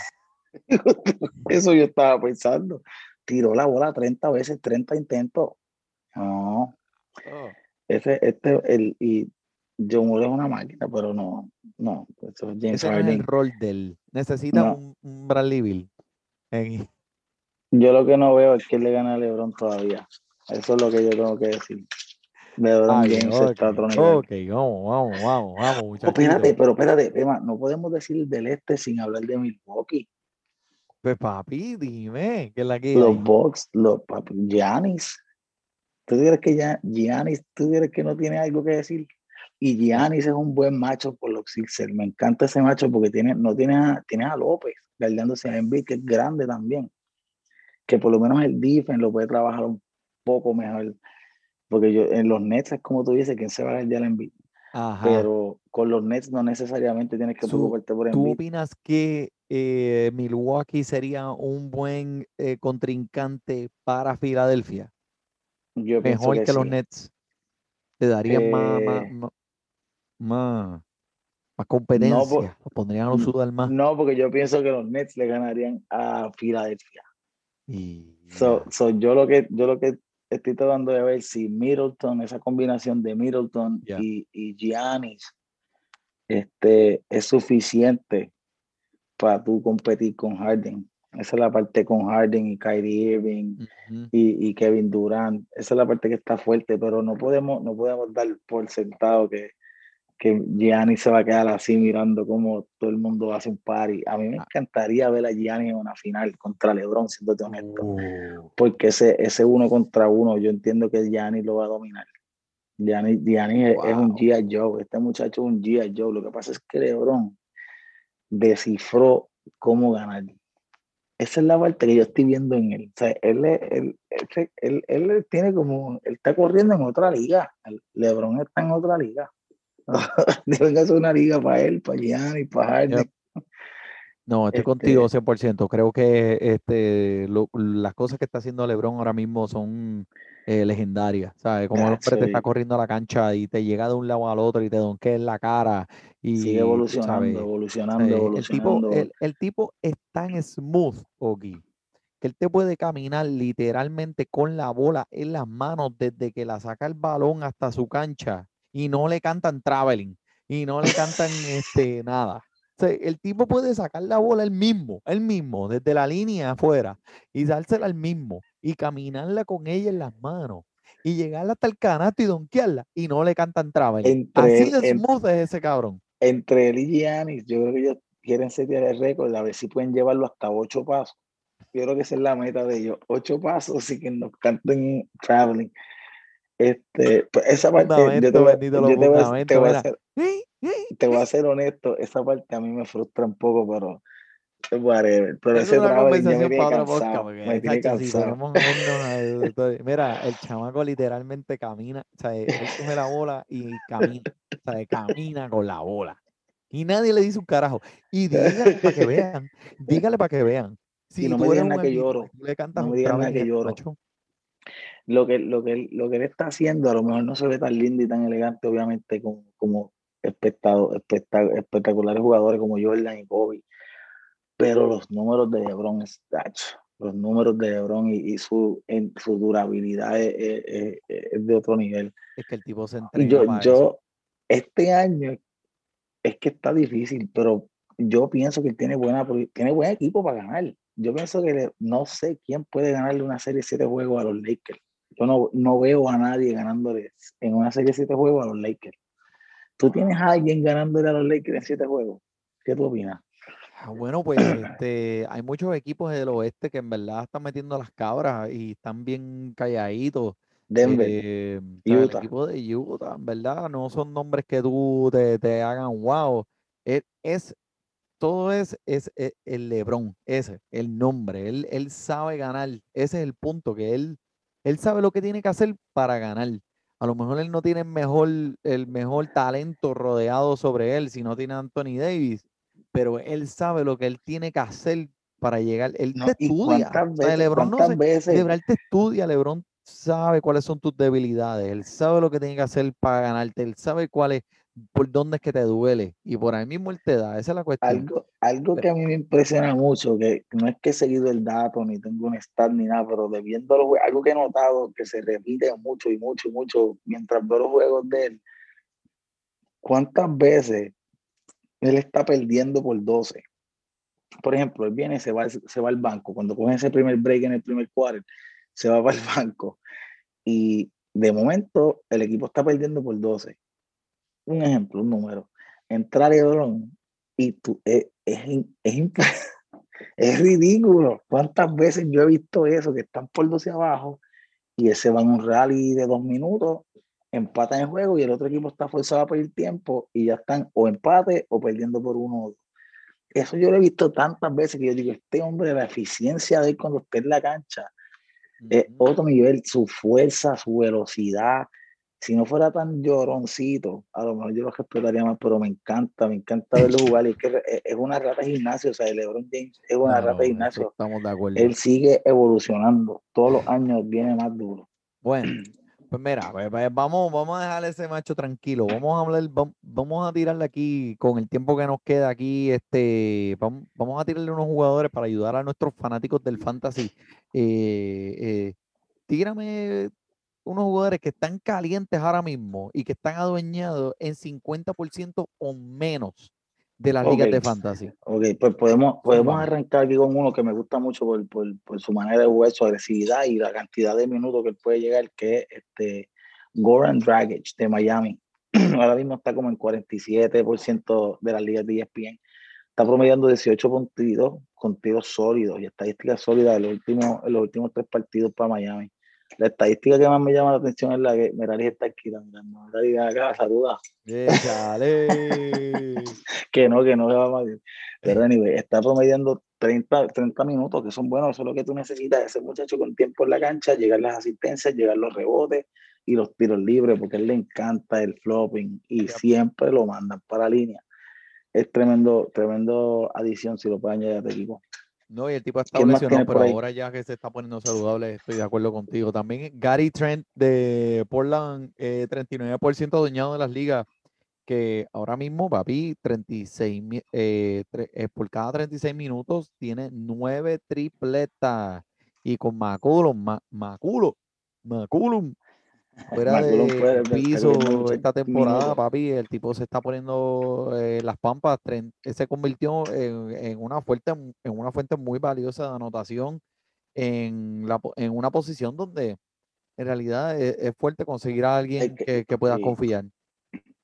Eso yo estaba pensando. Tiró la bola 30 veces, 30 intentos. No, Oh. ese, este, el, y John Wall es una máquina, pero no, no, eso es James Ese no es el Harden. rol del. Necesita No. un, un Bradley Bill. en- Yo lo que no veo es que le gana a LeBron todavía. Eso es lo que yo tengo que decir. LeBron Ah, bien, James ok, está a otro nivel. ok, vamos, vamos, vamos, vamos, Oh, espérate, pero espérate, no podemos decir del este sin hablar de Milwaukee. Pues papi, dime, ¿qué es la que Los? Bucks, los papi, Giannis. ¿Tú crees que ya Giannis, tú crees que no tiene algo que decir? Y Giannis es un buen macho por los Sixers. Me encanta ese macho porque tiene, no tiene a, tiene a López guardándose a Embiid, que es grande también. Que por lo menos el defense lo puede trabajar un poco mejor. Porque yo, en los Nets es como tú dices, ¿quién se va a guardar a Embiid? Ajá. Pero con los Nets no necesariamente tienes que preocuparte por ¿Tú Embiid. opinas que eh, Milwaukee sería un buen eh, contrincante para Filadelfia? Yo Mejor que, los sí. Nets. Le darían más, Eh, más, más, más competencia. Los pondrían a los sudar más. No, porque yo pienso que los Nets le ganarían a Filadelfia. Y So, so yo lo que yo lo que estoy tratando de ver si Middleton, esa combinación de Middleton y, y Giannis, este, es suficiente para tú competir con Harden. Esa es la parte con Harden y Kyrie Irving y, y Kevin Durant. Esa es la parte que está fuerte, pero no podemos, no podemos dar por sentado que, que Giannis se va a quedar así mirando cómo todo el mundo hace un party. A mí me Ah. encantaría ver a Giannis en una final contra LeBron, siéndote honesto. Uh, Porque ese, ese uno contra uno, yo entiendo que Giannis lo va a dominar. Giannis, Giannis es- es un. G.I. Joe, este muchacho es un G.I. Joe. Lo que pasa es que LeBron descifró cómo ganar. Esa es la parte que yo estoy viendo en él. O sea, él, él, él, él- él tiene como, él está corriendo en otra liga. LeBron está en otra liga. Deben hacer una liga para él, para Giannis, para Harden. No, estoy Este- contigo 100%. Creo que este, lo- las cosas que está haciendo LeBron ahora mismo son eh, legendarias. ¿Sabes? Como el hombre te está corriendo a la cancha y te llega de un lado al otro y te donkea en la cara. Y, Sigue evolucionando, ¿sabes? evolucionando, ¿sabes? El evolucionando. tipo, el, el tipo es tan smooth, Oki, que él te puede caminar literalmente con la bola en las manos desde que la saca el balón hasta su cancha y no le cantan traveling y no le cantan este nada. O sea, el tipo puede sacar la bola él mismo, él mismo, desde la línea afuera y dársela al mismo y caminarla con ella en las manos y llegar hasta el canasto y donkearla y no le cantan traveling. Así Entre- de en- smooth es ese cabrón. entre él y Giannis, yo creo que ellos quieren setear el récord, a ver si pueden llevarlo hasta ocho pasos. Yo creo que esa es la meta de ellos, ocho pasos y que nos canten traveling. Este, pues esa parte, yo Fundamento, te voy, yo te voy a- te voy a ser, te voy a ser honesto, esa parte a mí me frustra un poco, pero whatever. Pero ese es una traveling ya me tiene cansado, me tiene si cansado. Mira, el chamaco literalmente camina, o sea, él coge la bola y camina, o sea, camina con la bola. Y nadie le dice un carajo. Y dígale para que vean, dígale para que vean. Si no me digan nada que lloro, y le cantas no me digan nada que ese lloro. macho, lo que, lo, que, él- lo que él está haciendo a lo mejor no se ve tan lindo y tan elegante, obviamente, como, como espectado, especta- espectaculares jugadores como Jordan y Kobe. Pero los números de LeBron es. Los números de LeBron y, y su, en, su durabilidad es, es- es- es de otro nivel. es que el tipo se entrega yo, para eso. yo, este año es que está difícil, pero yo pienso que tiene, buena, tiene buen equipo para ganar. Yo pienso que le- no sé quién puede ganarle una serie de siete juegos a los Lakers. Yo no, no veo a nadie ganándole en una serie de siete juegos a los Lakers. ¿Tú tienes a alguien ganándole a los Lakers en siete juegos? ¿Qué tú opinas? Ah, Bueno, pues este, hay muchos equipos del oeste que en verdad están metiendo las cabras y están bien calladitos. Denver, Eh, sea, el Utah. equipo de Utah, en verdad, no son nombres que tú te, te hagan wow. Es, es- todo es, es, e- el LeBron, ese, el nombre. Él, él sabe ganar. Ese es el punto, que él, él sabe lo que tiene que hacer para ganar. A lo mejor él no tiene el mejor, el mejor talento rodeado sobre él, si no tiene a Anthony Davis, pero él sabe lo que él tiene que hacer para llegar. Él No, te ¿y estudia. cuántas O sea, veces, LeBron no se, veces? LeBron te estudia, LeBron sabe cuáles son tus debilidades, él sabe lo que tiene que hacer para ganarte, él sabe cuál es, por dónde es que te duele y por ahí mismo él te da, esa es la cuestión. Algo, algo Pero- que a mí me impresiona mucho, que no es que he seguido el dato, ni tengo un stat, ni nada, pero de viendo los jue- algo que he notado que se repite mucho y mucho y mucho mientras veo los juegos de él, ¿cuántas veces él está perdiendo por 12? Por ejemplo, él viene, se va, se va al banco, cuando coge ese primer break en el primer quarter, se va para el banco y de momento el equipo está perdiendo por 12. Un ejemplo, un número. Entra LeBron y tú, es, es, es, imp- es ridículo. ¿Cuántas veces yo he visto eso? Que están por 12 abajo y ese va en un rally de dos minutos, empatan el juego y el otro equipo está forzado a pedir tiempo y ya están o empate o perdiendo por uno o dos. Eso yo lo he visto tantas veces que yo digo, este hombre, la eficiencia de él cuando está en la cancha es Ujú. otro nivel, su fuerza, su velocidad. Si no fuera tan lloroncito, a lo mejor yo lo respetaría más, pero me encanta, me encanta verlo jugar. Y es que es- es una rata de gimnasio, o sea, LeBron James es una No, rata de gimnasio. estamos de acuerdo. Él sigue evolucionando, todos los años viene más duro. Bueno, pues mira, pues, pues, vamos, vamos a dejar ese macho tranquilo. Vamos a hablar, vam- vamos a tirarle aquí con el tiempo que nos queda aquí, este, vamos, vamos a tirarle unos jugadores para ayudar a nuestros fanáticos del fantasy. Eh, eh, tírame unos jugadores que están calientes ahora mismo y que están adueñados en 50% o menos de las ligas Ok. de fantasy. Ok, pues podemos, podemos arrancar aquí con uno que me gusta mucho por, por, por su manera de jugar, su agresividad y la cantidad de minutos que él puede llegar, que es este Goran Dragic de Miami. Ahora mismo está como en 47% de las ligas de ESPN. Está promediando 18 puntitos con tiros sólidos y estadísticas sólidas en los últimos, en los últimos tres partidos para Miami. La estadística que más me llama la atención es la que Merari está aquí, mirando. Merari, acá, saluda. Que no, que no le va mal. Pero anyway, está promediando 30, 30 minutos, que son buenos, eso es lo que tú necesitas, ese muchacho con tiempo en la cancha, llegar las asistencias, llegar los rebotes y los tiros libres, porque a él le encanta el flopping y siempre lo mandan para la línea. Es tremendo, tremendo adición si lo puede añadir a tu equipo. No, y el tipo ¿Quién más lesionado, pero ahora ya que se está poniendo saludable, estoy de acuerdo contigo. También Gary Trent de Portland, eh, 39% adueñado de las ligas, que ahora mismo, papi, 36, mi- eh, tre- eh, por cada 36 minutos tiene 9 tripletas. Y con McCollum, Ma- McCollum, McCollum, fuera de piso esta temporada, papi, el tipo se está poniendo eh, las pampas, eh, se convirtió en, en una fuente, en una fuente muy valiosa de anotación en, la, en una posición donde en realidad es, es fuerte conseguir a alguien que- que, que pueda sí. confiar.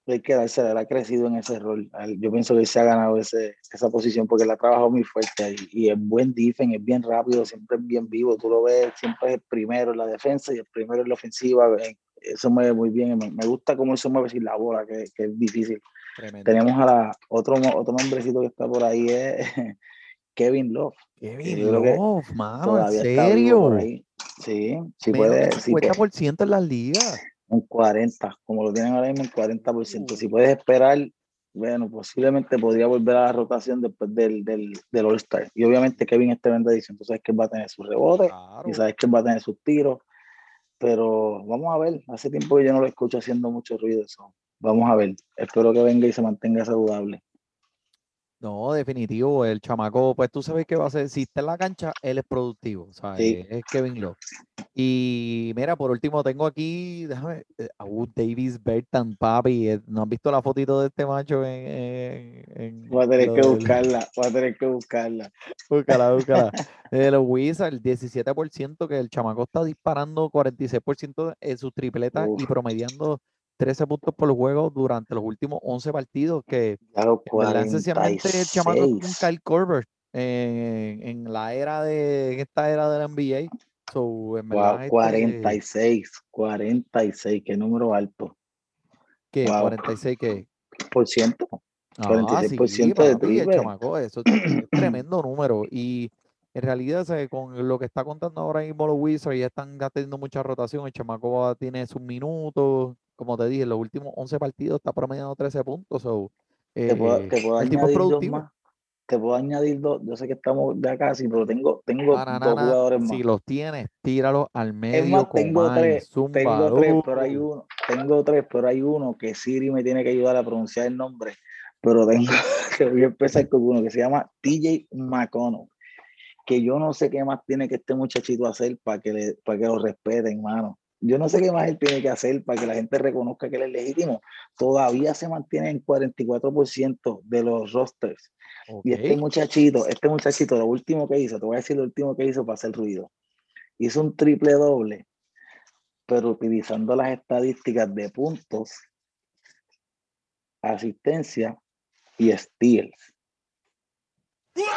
hay que darse, ha crecido en ese rol. Yo pienso que se ha ganado ese, esa posición porque él ha trabajado muy fuerte. Y es buen defense, es bien rápido, siempre es bien vivo. Tú lo ves, siempre es el primero en la defensa y el primero en la ofensiva. Eso mueve muy bien. Me, me gusta cómo él se mueve sin la bola, que, que es difícil. Tremendo. Tenemos a la, otro, otro nombrecito que está por ahí, es Kevin Love. Kevin Love, mano, ¿en serio? Sí, sí Menos puede, sí puede. 50% en las ligas. un 40, como lo tienen ahora mismo en 40%. Uh. Si puedes esperar, bueno, posiblemente podría volver a la rotación después del, del, del All-Star. Y obviamente Kevin es tremenda edición, tú sabes que él va a tener sus rebotes Claro. y sabes que él va a tener sus tiros, pero vamos a ver, hace tiempo que yo no lo escucho haciendo mucho ruido eso. Vamos a ver, espero que venga y se mantenga saludable. No, definitivo, el chamaco, pues tú sabes que va a ser, si está en la cancha, él es productivo, ¿sabes? Sí. Es Kevin Love. Y mira, por último tengo aquí, déjame, eh, a Wood Davis Bertan, papi, eh, ¿no has visto la fotito de este macho en... en, en Voy a tener que del- buscarla, voy a tener que buscarla. Búscala, búscala. De los Wizards, 17%, que el chamaco está disparando 46% en sus tripletas y promediando 13 puntos por juego durante los últimos 11 partidos, que verdad, sencillamente el chamaco es un 46. Kyle Korver en, en la era de, en esta era de la NBA. So, en Wow, este, 46, 46, qué número alto. ¿qué? wow. 46, ¿qué? Por ciento. Ah, 46% sí, de el chamaco, eso es tremendo número. Y en realidad, con lo que está contando ahora mismo los Wizards, ya están teniendo mucha rotación. El chamaco tiene sus minutos. Como te dije, en los últimos 11 partidos está promediando 13 puntos. so, Te puedo, eh, te puedo el tipo es añadir dos productivo. más. Te puedo añadir dos. Yo sé que estamos ya casi, pero tengo, tengo dos jugadores más. si los tienes, tíralos al medio más, tengo Comay, tres, Tengo tres, pero hay uh. uno. Tengo tres, pero hay uno que Siri me tiene que ayudar a pronunciar el nombre. Pero tengo que voy a empezar con uno que se llama TJ McConnell. Que yo no sé qué más tiene que este muchachito hacer para que, le, para que lo respeten, mano. Yo no sé qué más él tiene que hacer para que la gente reconozca que él es legítimo. Todavía se mantiene en 44% de los rosters. Y este muchachito, este muchachito, lo último que hizo, te voy a decir lo último que hizo para hacer ruido. Hizo un triple doble, pero utilizando las estadísticas de puntos, asistencia y steals.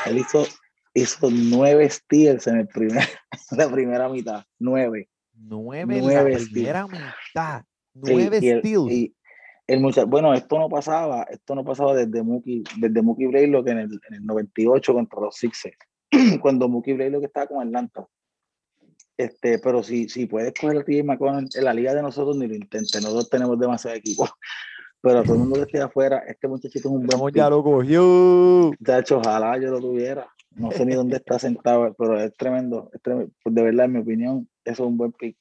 Él hizo, hizo nueve steals en el primer, la primera mitad. Nueve. Nueve en Nueve la steals. primera mitad. Nueve y el- steals. y el bueno, esto no pasaba, esto no pasaba desde Mookie, desde Mookie Blaylock en el, en el 98 contra los Sixers, cuando Mookie Blaylock estaba con Atlanta. Este, pero si, si puedes coger a TJ McConnell en la liga de nosotros, ni lo intentes, nosotros tenemos demasiado equipo. Pero a todo el mundo que esté afuera, este muchachito es un buen ya lo cogió. Ojalá yo lo tuviera. No sé ni dónde está sentado, pero es tremendo. es tremendo. Pues de verdad, en mi opinión, eso es un buen pick.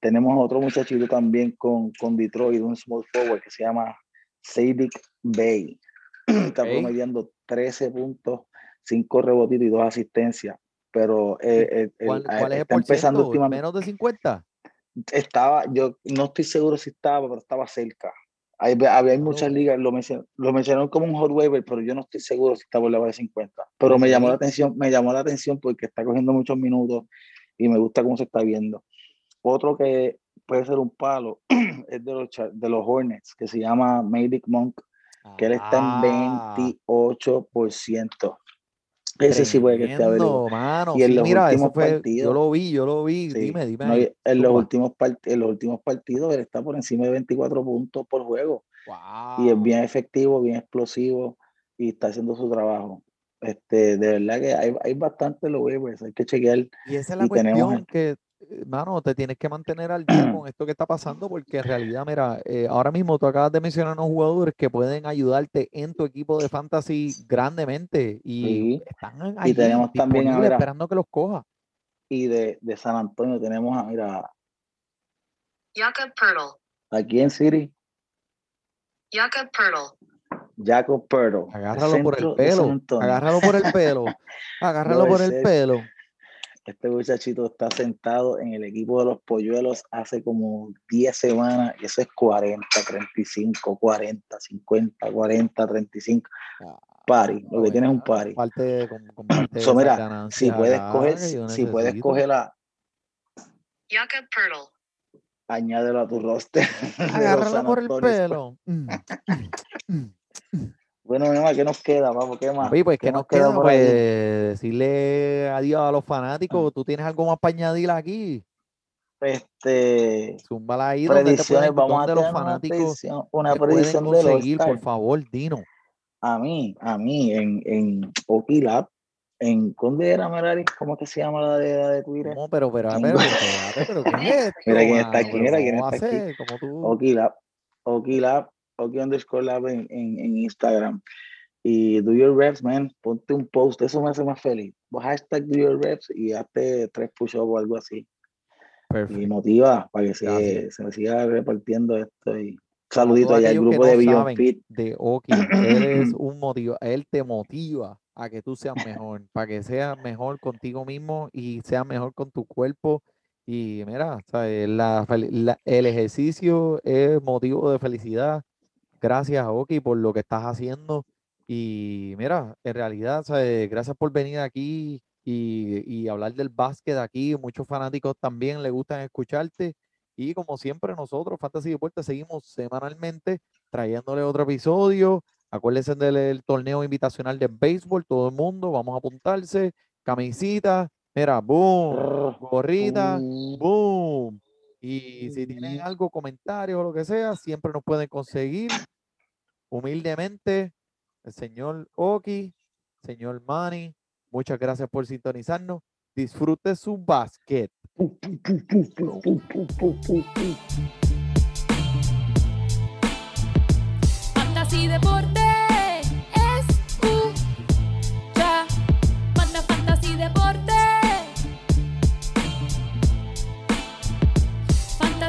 Tenemos otro muchachito también con, con Detroit, un small forward que se llama Sadik Bay. Está Ok. promediando 13 puntos, 5 rebotitos y 2 asistencias. Pero eh, eh, ¿Cuál, cuál es el está empezando últimamente. ¿Menos de 50? Estaba, yo no estoy seguro si estaba, pero estaba cerca. Hay, muchas ligas, lo, mencionaron, lo mencionaron como un hot waiver, pero yo no estoy seguro si está por debajo de 50. Pero me llamó la atención, me llamó la atención porque está cogiendo muchos minutos y me gusta cómo se está viendo. Otro que puede ser un palo es de los, de los Hornets, que se llama Medic Monk, que él está Ah, en 28%. Ese sí puede que esté a ver. tremendo, mano. Y en Sí, los mira, últimos fue, yo partidos- lo vi, yo lo vi. Sí, Dime, dime. no, en, los últimos part- en los últimos partidos él está por encima de 24 puntos por juego. y es bien efectivo, bien explosivo y está haciendo su trabajo. Este, de verdad que hay, hay bastante los waivers, hay que chequear. Y esa es la y tenemos que, mano, te tienes que mantener al día con esto que está pasando, porque en realidad, mira, eh, ahora mismo tú acabas de mencionar unos jugadores que pueden ayudarte en tu equipo de fantasy grandemente y Sí. están allí tenemos también a disponibles ver a- esperando que los coja. Y de, de San Antonio tenemos a, mira, Jakob Pertl. aquí en City, Jakob Pertl. Jacob Pertl. el Agárralo por el pelo, agárralo por el pelo, agárralo No, por el pelo. Este muchachito está sentado en el equipo de los polluelos hace como 10 semanas y eso es 40, 35, 40, 50, 40, 35. Ah, Party, lo que tiene es un bueno, party. Parte de, con, con parte So, mira, si puedes coger, si puedes coger la, añádelo a tu roster. San por el Antonio Spurs. pelo. Bueno, mi mamá, ¿qué nos queda, papo? ¿Qué más? Papi, pues ¿Qué nos queda, por pues ahí? decirle adiós a los fanáticos. ¿Tú tienes algo más para añadir aquí? Este, Zúmbala ahí predicciones, vamos a donde los tener una fanáticos predicción, una predicción de los conseguir, por favor, Dino. A mí, a mí, en, en Oki Lab, en ¿dónde era? ¿Cómo es que se llama la de, la de Twitter? No, pero, pero, En- pero, espérate, pero, ¿qué es Mira quién está aquí, Pero mira quién ¿cómo va a está aquí. ¿Cómo tú? Oki underscore Lab en, en, en Instagram. Y do your reps, man. Ponte un post, eso me hace más feliz. Vos hashtag do your reps y hazte tres push-ups o algo así. Y Perfecto. motiva para que se, se me siga repartiendo esto. Y saludito allá al grupo no de Beyond saben Fit. de Oki, él es un motiva, él te motiva a que tú seas mejor, para que seas mejor contigo mismo y seas mejor con tu cuerpo. Y mira, ¿sabes? La la- el ejercicio es motivo de felicidad. Gracias, Oki, por lo que estás haciendo. Y mira, en realidad, ¿sabes? Gracias por venir aquí y, y hablar del básquet aquí. Muchos fanáticos también le gustan escucharte. Y como siempre, nosotros, Fantasy Deportes, seguimos semanalmente trayéndole otro episodio. Acuérdense del el torneo invitacional de béisbol, todo el mundo, vamos a apuntarse. Camisita, mira, boom, gorrita, boom. Y si tienen algo, comentarios o lo que sea, siempre nos pueden conseguir humildemente el señor Oki, señor Manny. Muchas gracias por sintonizarnos. Disfrute su basquet. Fantasy